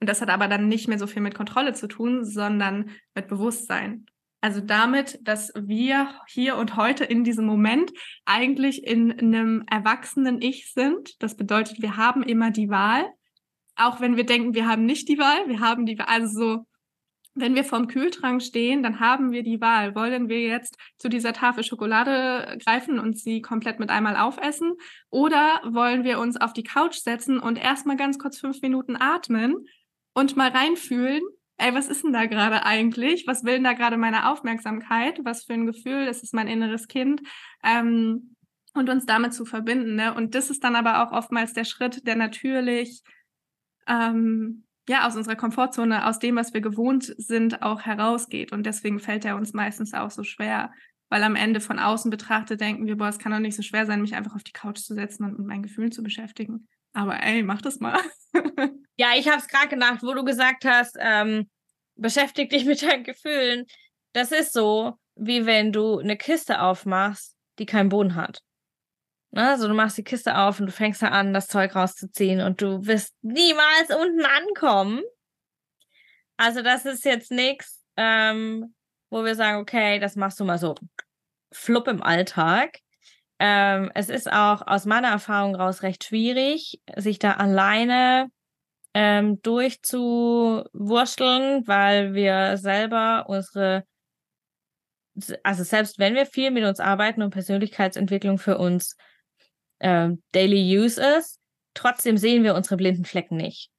Und das hat aber dann nicht mehr so viel mit Kontrolle zu tun, sondern mit Bewusstsein. Also damit, dass wir hier und heute in diesem Moment eigentlich in einem erwachsenen Ich sind. Das bedeutet, wir haben immer die Wahl. Auch wenn wir denken, wir haben nicht die Wahl, wir haben die Wahl. Also so, wenn wir vorm Kühltrank stehen, dann haben wir die Wahl. Wollen wir jetzt zu dieser Tafel Schokolade greifen und sie komplett mit einmal aufessen? Oder wollen wir uns auf die Couch setzen und erstmal ganz kurz fünf Minuten atmen und mal reinfühlen, ey, was ist denn da gerade eigentlich? Was will denn da gerade meine Aufmerksamkeit? Was für ein Gefühl? Das ist mein inneres Kind. Ähm, und uns damit zu verbinden. Ne? Und das ist dann aber auch oftmals der Schritt, der natürlich ähm, ja aus unserer Komfortzone, aus dem, was wir gewohnt sind, auch herausgeht. Und deswegen fällt er uns meistens auch so schwer. Weil am Ende von außen betrachtet denken wir, boah, es kann doch nicht so schwer sein, mich einfach auf die Couch zu setzen und mit meinen Gefühlen zu beschäftigen. Aber ey, mach das mal. ja, ich habe es gerade gedacht, wo du gesagt hast, ähm, beschäftig dich mit deinen Gefühlen. Das ist so, wie wenn du eine Kiste aufmachst, die keinen Boden hat. Also du machst die Kiste auf und du fängst da an, das Zeug rauszuziehen und du wirst niemals unten ankommen. Also das ist jetzt nichts, ähm, wo wir sagen, okay, das machst du mal so flupp im Alltag, ähm, es ist auch aus meiner Erfahrung raus recht schwierig, sich da alleine ähm, durchzuwurschteln, weil wir selber unsere, also selbst wenn wir viel mit uns arbeiten und Persönlichkeitsentwicklung für uns ähm, Daily Use ist, trotzdem sehen wir unsere blinden Flecken nicht.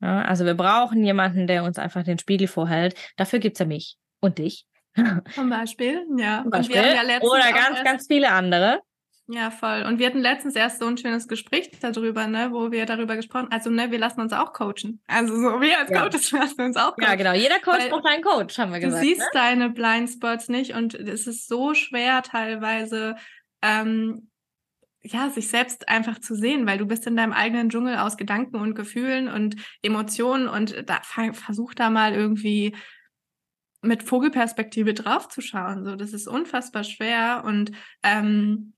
Ja, also wir brauchen jemanden, der uns einfach den Spiegel vorhält. Dafür gibt's ja mich und dich. Zum Beispiel, ja. Zum Beispiel. Ja Oder ganz, ganz viele andere. Ja, voll. Und wir hatten letztens erst so ein schönes Gespräch darüber, ne, wo wir darüber gesprochen, also ne, wir lassen uns auch coachen. Also so wir als ja. Coaches lassen uns auch coachen. Ja, genau. Jeder Coach Weil braucht einen Coach, haben wir gesagt. Du siehst ne? deine Blindspots nicht und es ist so schwer teilweise, ähm, ja, sich selbst einfach zu sehen, weil du bist in deinem eigenen Dschungel aus Gedanken und Gefühlen und Emotionen und da versuch da mal irgendwie mit Vogelperspektive draufzuschauen. So, das ist unfassbar schwer und ähm,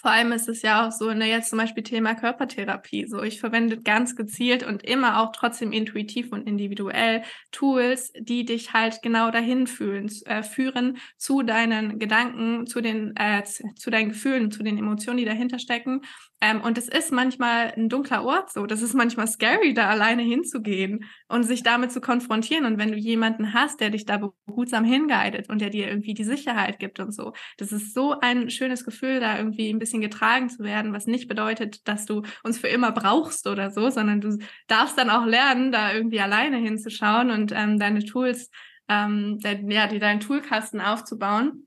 vor allem ist es ja auch so, ne, jetzt zum Beispiel Thema Körpertherapie. So, ich verwende ganz gezielt und immer auch trotzdem intuitiv und individuell Tools, die dich halt genau dahin fühlen, äh, führen zu deinen Gedanken, zu den, äh, zu deinen Gefühlen, zu den Emotionen, die dahinter stecken ähm, und es ist manchmal ein dunkler Ort so. Das ist manchmal scary, da alleine hinzugehen und sich damit zu konfrontieren. Und wenn du jemanden hast, der dich da behutsam hinguidet und der dir irgendwie die Sicherheit gibt und so, das ist so ein schönes Gefühl, da irgendwie ein bisschen getragen zu werden, was nicht bedeutet, dass du uns für immer brauchst oder so, sondern du darfst dann auch lernen, da irgendwie alleine hinzuschauen und ähm, deine Tools, ähm, de ja, deinen Toolkasten aufzubauen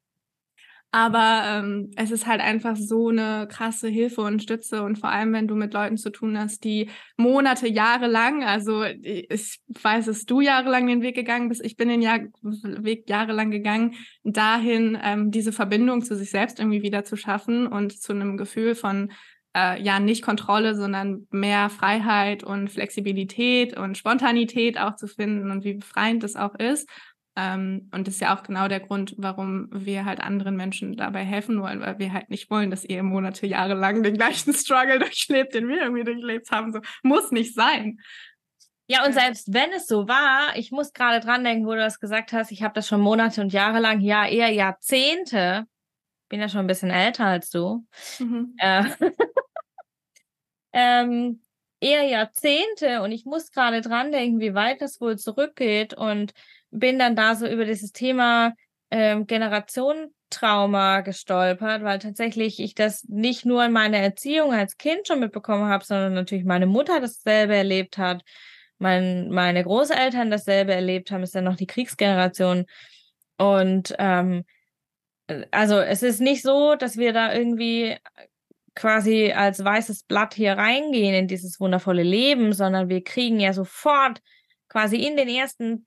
aber ähm, es ist halt einfach so eine krasse Hilfe und Stütze. Und vor allem, wenn du mit Leuten zu tun hast, die Monate, Jahre lang, also ich weiß, dass du jahrelang den Weg gegangen bist, ich bin den Jahr, Weg jahrelang gegangen, dahin ähm, diese Verbindung zu sich selbst irgendwie wieder zu schaffen und zu einem Gefühl von äh, ja nicht Kontrolle, sondern mehr Freiheit und Flexibilität und Spontanität auch zu finden und wie befreiend das auch ist. Ähm, und das ist ja auch genau der Grund, warum wir halt anderen Menschen dabei helfen wollen, weil wir halt nicht wollen, dass ihr Monate, Jahre lang den gleichen Struggle durchlebt, den wir irgendwie durchlebt haben. So muss nicht sein. Ja, und selbst wenn es so war, ich muss gerade dran denken, wo du das gesagt hast, ich habe das schon Monate und Jahre lang, ja, eher Jahrzehnte, bin ja schon ein bisschen älter als du, mhm. äh, ähm, eher Jahrzehnte und ich muss gerade dran denken, wie weit das wohl zurückgeht und bin dann da so über dieses Thema ähm, Generationentrauma gestolpert, weil tatsächlich ich das nicht nur in meiner Erziehung als Kind schon mitbekommen habe, sondern natürlich meine Mutter dasselbe erlebt hat, mein, meine Großeltern dasselbe erlebt haben, ist dann noch die Kriegsgeneration. Und ähm, also es ist nicht so, dass wir da irgendwie quasi als weißes Blatt hier reingehen in dieses wundervolle Leben, sondern wir kriegen ja sofort quasi in den ersten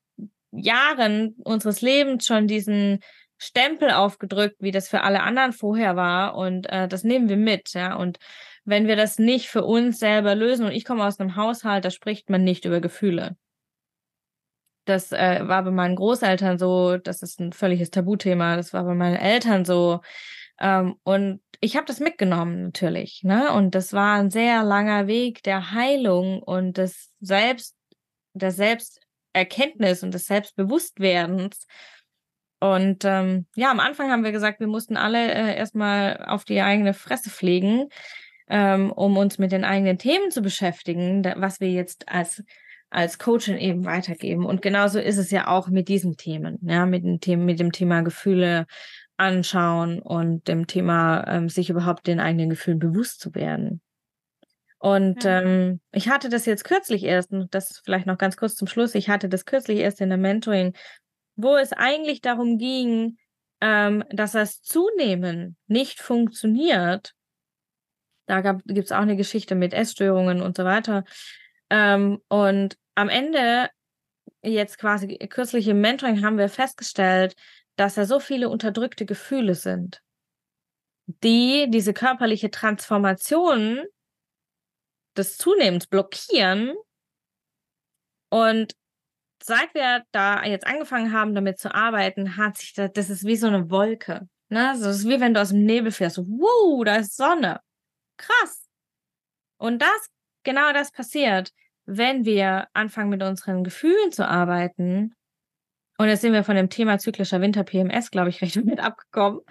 Jahren unseres Lebens schon diesen Stempel aufgedrückt, wie das für alle anderen vorher war. Und äh, das nehmen wir mit, ja. Und wenn wir das nicht für uns selber lösen, und ich komme aus einem Haushalt, da spricht man nicht über Gefühle. Das äh, war bei meinen Großeltern so, das ist ein völliges Tabuthema, das war bei meinen Eltern so. Ähm, und ich habe das mitgenommen natürlich, ne? Und das war ein sehr langer Weg der Heilung und des Selbst, der Selbst Erkenntnis und des Selbstbewusstwerdens. Und ähm, ja, am Anfang haben wir gesagt, wir mussten alle äh, erstmal auf die eigene Fresse pflegen, ähm, um uns mit den eigenen Themen zu beschäftigen, da, was wir jetzt als als Coachin eben weitergeben. Und genauso ist es ja auch mit diesen Themen, ja, mit dem Thema, mit dem Thema Gefühle anschauen und dem Thema, ähm, sich überhaupt den eigenen Gefühlen bewusst zu werden. Und ja. ähm, ich hatte das jetzt kürzlich erst, und das vielleicht noch ganz kurz zum Schluss, ich hatte das kürzlich erst in der Mentoring, wo es eigentlich darum ging, ähm, dass das Zunehmen nicht funktioniert. Da gibt es auch eine Geschichte mit Essstörungen und so weiter. Ähm, und am Ende, jetzt quasi kürzlich im Mentoring, haben wir festgestellt, dass da so viele unterdrückte Gefühle sind, die diese körperliche Transformation des Zunehmens blockieren. Und seit wir da jetzt angefangen haben, damit zu arbeiten, hat sich das, das ist wie so eine Wolke. Ne? So, das ist wie wenn du aus dem Nebel fährst. Wow, da ist Sonne. Krass. Und das, genau das passiert, wenn wir anfangen, mit unseren Gefühlen zu arbeiten. Und jetzt sind wir von dem Thema zyklischer Winter PMS, glaube ich, recht mit abgekommen.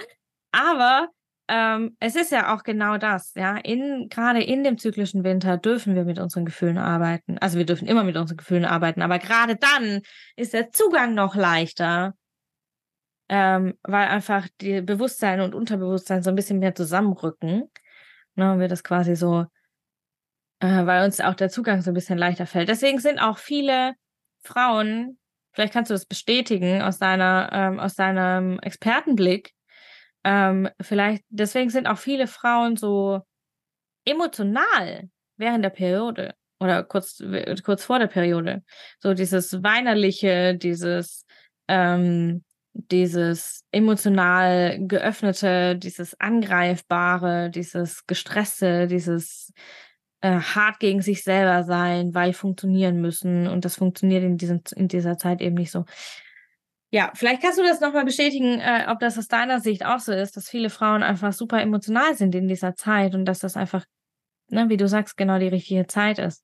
Aber ähm, es ist ja auch genau das, ja. In, gerade in dem zyklischen Winter dürfen wir mit unseren Gefühlen arbeiten. Also wir dürfen immer mit unseren Gefühlen arbeiten, aber gerade dann ist der Zugang noch leichter, ähm, weil einfach die Bewusstsein und Unterbewusstsein so ein bisschen mehr zusammenrücken. Ne, und wir das quasi so, äh, weil uns auch der Zugang so ein bisschen leichter fällt. Deswegen sind auch viele Frauen, vielleicht kannst du das bestätigen aus deiner, ähm, aus deinem Expertenblick, ähm, vielleicht, deswegen sind auch viele Frauen so emotional während der Periode oder kurz, kurz vor der Periode. So dieses Weinerliche, dieses, ähm, dieses emotional geöffnete, dieses Angreifbare, dieses Gestresste, dieses äh, hart gegen sich selber sein, weil funktionieren müssen und das funktioniert in, diesem, in dieser Zeit eben nicht so. Ja, vielleicht kannst du das nochmal bestätigen, äh, ob das aus deiner Sicht auch so ist, dass viele Frauen einfach super emotional sind in dieser Zeit und dass das einfach, ne, wie du sagst, genau die richtige Zeit ist.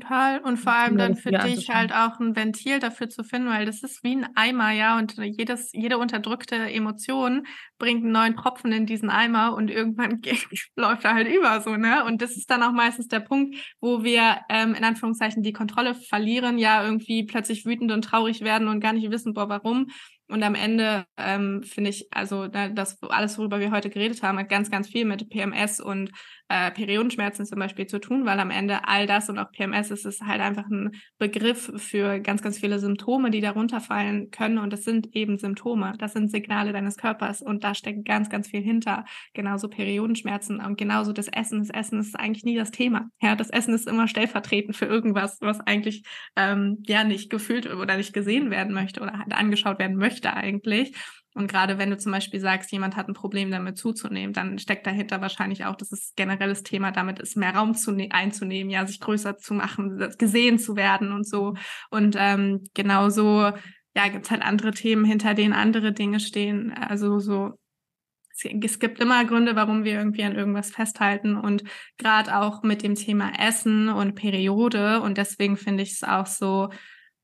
Total. Und vor allem dann für dich halt auch ein Ventil dafür zu finden, weil das ist wie ein Eimer, ja. Und jedes, jede unterdrückte Emotion bringt einen neuen Tropfen in diesen Eimer und irgendwann läuft er halt über so, ne? Und das ist dann auch meistens der Punkt, wo wir ähm, in Anführungszeichen die Kontrolle verlieren, ja, irgendwie plötzlich wütend und traurig werden und gar nicht wissen, boah, warum. Und am Ende ähm, finde ich, also das alles, worüber wir heute geredet haben, hat ganz, ganz viel mit PMS und äh, Periodenschmerzen zum Beispiel zu tun, weil am Ende all das und auch PMS ist es halt einfach ein Begriff für ganz, ganz viele Symptome, die darunter fallen können. Und das sind eben Symptome, das sind Signale deines Körpers und da steckt ganz, ganz viel hinter. Genauso Periodenschmerzen und genauso das Essen. Das Essen ist eigentlich nie das Thema. Ja, das Essen ist immer stellvertretend für irgendwas, was eigentlich ähm, ja nicht gefühlt oder nicht gesehen werden möchte oder angeschaut werden möchte eigentlich. Und gerade wenn du zum Beispiel sagst, jemand hat ein Problem damit zuzunehmen, dann steckt dahinter wahrscheinlich auch, dass es generelles Thema damit ist, mehr Raum zu ne einzunehmen, ja, sich größer zu machen, gesehen zu werden und so. Und ähm, genauso, ja, gibt's halt andere Themen, hinter denen andere Dinge stehen. Also so es gibt immer Gründe, warum wir irgendwie an irgendwas festhalten und gerade auch mit dem Thema Essen und Periode und deswegen finde ich es auch so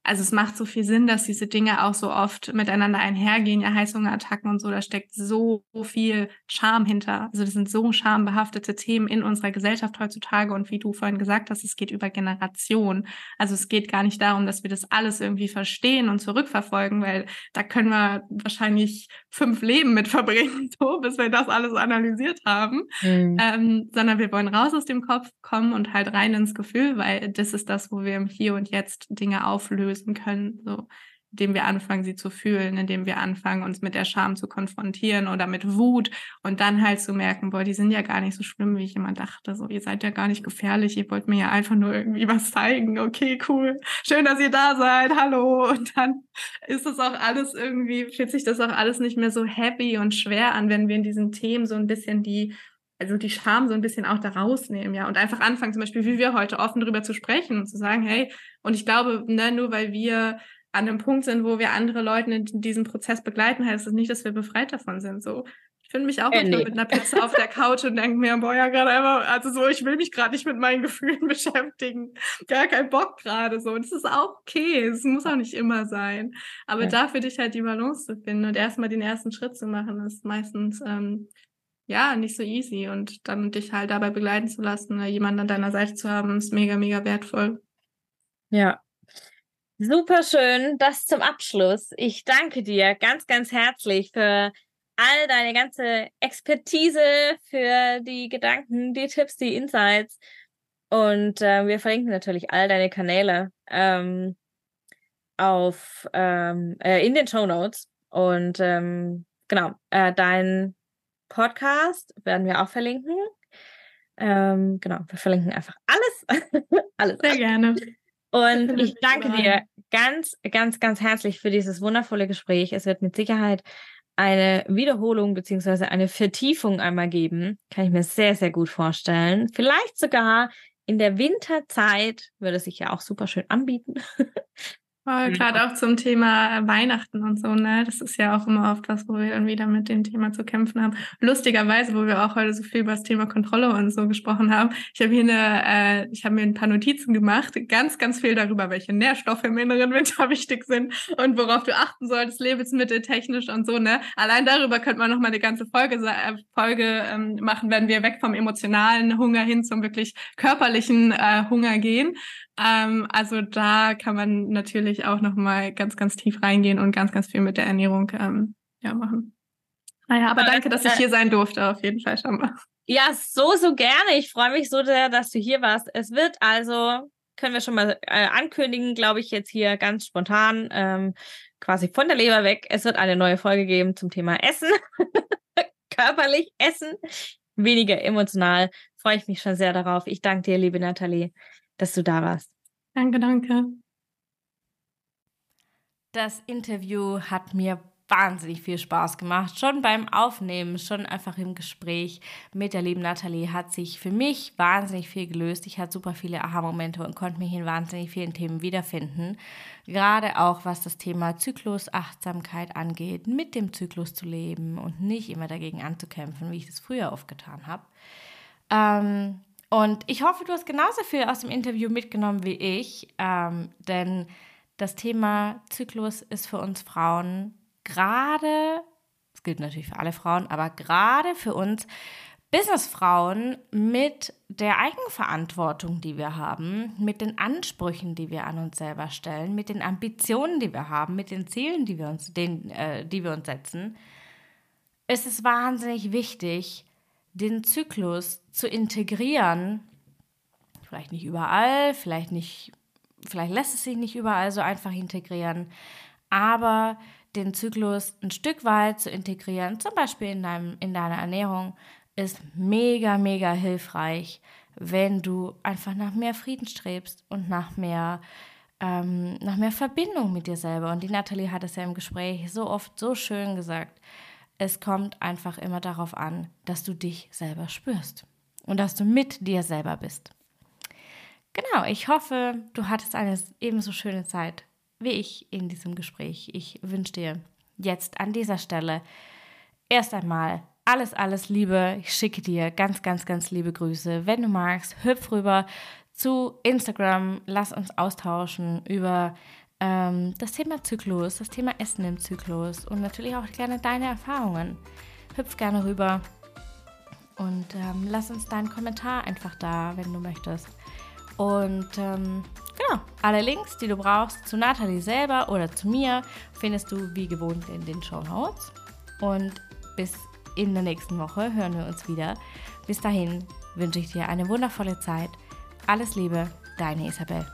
also es macht so viel Sinn, dass diese Dinge auch so oft miteinander einhergehen, ja, Heißhungerattacken und so, da steckt so viel Scham hinter. Also das sind so schambehaftete Themen in unserer Gesellschaft heutzutage und wie du vorhin gesagt hast, es geht über Generationen. Also es geht gar nicht darum, dass wir das alles irgendwie verstehen und zurückverfolgen, weil da können wir wahrscheinlich fünf Leben mit verbringen, so, bis wir das alles analysiert haben, mhm. ähm, sondern wir wollen raus aus dem Kopf kommen und halt rein ins Gefühl, weil das ist das, wo wir im Hier und Jetzt Dinge auflösen lösen können, so indem wir anfangen, sie zu fühlen, indem wir anfangen, uns mit der Scham zu konfrontieren oder mit Wut und dann halt zu merken, boah, die sind ja gar nicht so schlimm, wie ich immer dachte. So, ihr seid ja gar nicht gefährlich, ihr wollt mir ja einfach nur irgendwie was zeigen. Okay, cool. Schön, dass ihr da seid. Hallo. Und dann ist das auch alles irgendwie, fühlt sich das auch alles nicht mehr so heavy und schwer an, wenn wir in diesen Themen so ein bisschen die also die Scham so ein bisschen auch da rausnehmen, ja, und einfach anfangen, zum Beispiel, wie wir heute offen darüber zu sprechen und zu sagen, hey, und ich glaube, ne, nur weil wir an einem Punkt sind, wo wir andere Leute in diesem Prozess begleiten, heißt das nicht, dass wir befreit davon sind. So, ich finde mich auch äh, nee. mit einer Pizza auf der Couch und denke mir, boah, ja, gerade einfach, also so, ich will mich gerade nicht mit meinen Gefühlen beschäftigen. Gar kein Bock gerade so. Und das ist auch okay. Es muss auch nicht immer sein. Aber ja. da für dich halt die Balance zu finden und erstmal den ersten Schritt zu machen, ist meistens ähm, ja, nicht so easy. Und dann dich halt dabei begleiten zu lassen, jemanden an deiner Seite zu haben, ist mega, mega wertvoll. Ja. Super schön. Das zum Abschluss. Ich danke dir ganz, ganz herzlich für all deine ganze Expertise, für die Gedanken, die Tipps, die Insights. Und äh, wir verlinken natürlich all deine Kanäle ähm, auf ähm, äh, in den Show Notes. Und ähm, genau, äh, dein Podcast werden wir auch verlinken. Ähm, genau, wir verlinken einfach alles. alles. Sehr gerne. Und ich danke dir ganz, ganz, ganz herzlich für dieses wundervolle Gespräch. Es wird mit Sicherheit eine Wiederholung beziehungsweise eine Vertiefung einmal geben. Kann ich mir sehr, sehr gut vorstellen. Vielleicht sogar in der Winterzeit würde es sich ja auch super schön anbieten. Voll, gerade auch zum Thema Weihnachten und so, ne? Das ist ja auch immer oft was, wo wir dann wieder mit dem Thema zu kämpfen haben. Lustigerweise, wo wir auch heute so viel über das Thema Kontrolle und so gesprochen haben. Ich habe hier eine, äh, ich habe mir ein paar Notizen gemacht, ganz, ganz viel darüber, welche Nährstoffe im inneren Winter wichtig sind und worauf du achten solltest, lebensmitteltechnisch und so, ne? Allein darüber könnte man noch mal eine ganze Folge, äh, Folge ähm, machen, wenn wir weg vom emotionalen Hunger hin zum wirklich körperlichen äh, Hunger gehen. Ähm, also da kann man natürlich auch noch mal ganz, ganz tief reingehen und ganz, ganz viel mit der Ernährung ähm, ja, machen. Naja, aber danke, dass ich hier sein durfte, auf jeden Fall schon mal. Ja, so, so gerne. Ich freue mich so sehr, dass du hier warst. Es wird also, können wir schon mal äh, ankündigen, glaube ich, jetzt hier ganz spontan, ähm, quasi von der Leber weg. Es wird eine neue Folge geben zum Thema Essen. Körperlich Essen, weniger emotional. Freue ich mich schon sehr darauf. Ich danke dir, liebe Nathalie dass du da warst. Danke, danke. Das Interview hat mir wahnsinnig viel Spaß gemacht. Schon beim Aufnehmen, schon einfach im Gespräch mit der lieben Nathalie hat sich für mich wahnsinnig viel gelöst. Ich hatte super viele Aha-Momente und konnte mich in wahnsinnig vielen Themen wiederfinden. Gerade auch was das Thema Zyklus, Achtsamkeit angeht, mit dem Zyklus zu leben und nicht immer dagegen anzukämpfen, wie ich das früher oft getan habe. Ähm, und ich hoffe, du hast genauso viel aus dem Interview mitgenommen wie ich, ähm, denn das Thema Zyklus ist für uns Frauen gerade, das gilt natürlich für alle Frauen, aber gerade für uns Businessfrauen mit der Eigenverantwortung, die wir haben, mit den Ansprüchen, die wir an uns selber stellen, mit den Ambitionen, die wir haben, mit den Zielen, die wir uns, den, äh, die wir uns setzen, ist es wahnsinnig wichtig, den Zyklus zu integrieren. Vielleicht nicht überall, vielleicht nicht, vielleicht lässt es sich nicht überall so einfach integrieren, aber den Zyklus ein Stück weit zu integrieren, zum Beispiel in, deinem, in deiner Ernährung, ist mega, mega hilfreich, wenn du einfach nach mehr Frieden strebst und nach mehr, ähm, nach mehr Verbindung mit dir selber. Und die Nathalie hat es ja im Gespräch so oft so schön gesagt. Es kommt einfach immer darauf an, dass du dich selber spürst und dass du mit dir selber bist. Genau, ich hoffe, du hattest eine ebenso schöne Zeit wie ich in diesem Gespräch. Ich wünsche dir jetzt an dieser Stelle erst einmal alles, alles Liebe. Ich schicke dir ganz, ganz, ganz liebe Grüße. Wenn du magst, hüpf rüber zu Instagram. Lass uns austauschen über ähm, das Thema Zyklus, das Thema Essen im Zyklus und natürlich auch gerne deine Erfahrungen. Hüpf gerne rüber und ähm, lass uns deinen Kommentar einfach da, wenn du möchtest. Und ähm, genau, alle Links, die du brauchst zu Nathalie selber oder zu mir, findest du wie gewohnt in den Show Notes. Und bis in der nächsten Woche hören wir uns wieder. Bis dahin wünsche ich dir eine wundervolle Zeit. Alles Liebe, deine Isabel.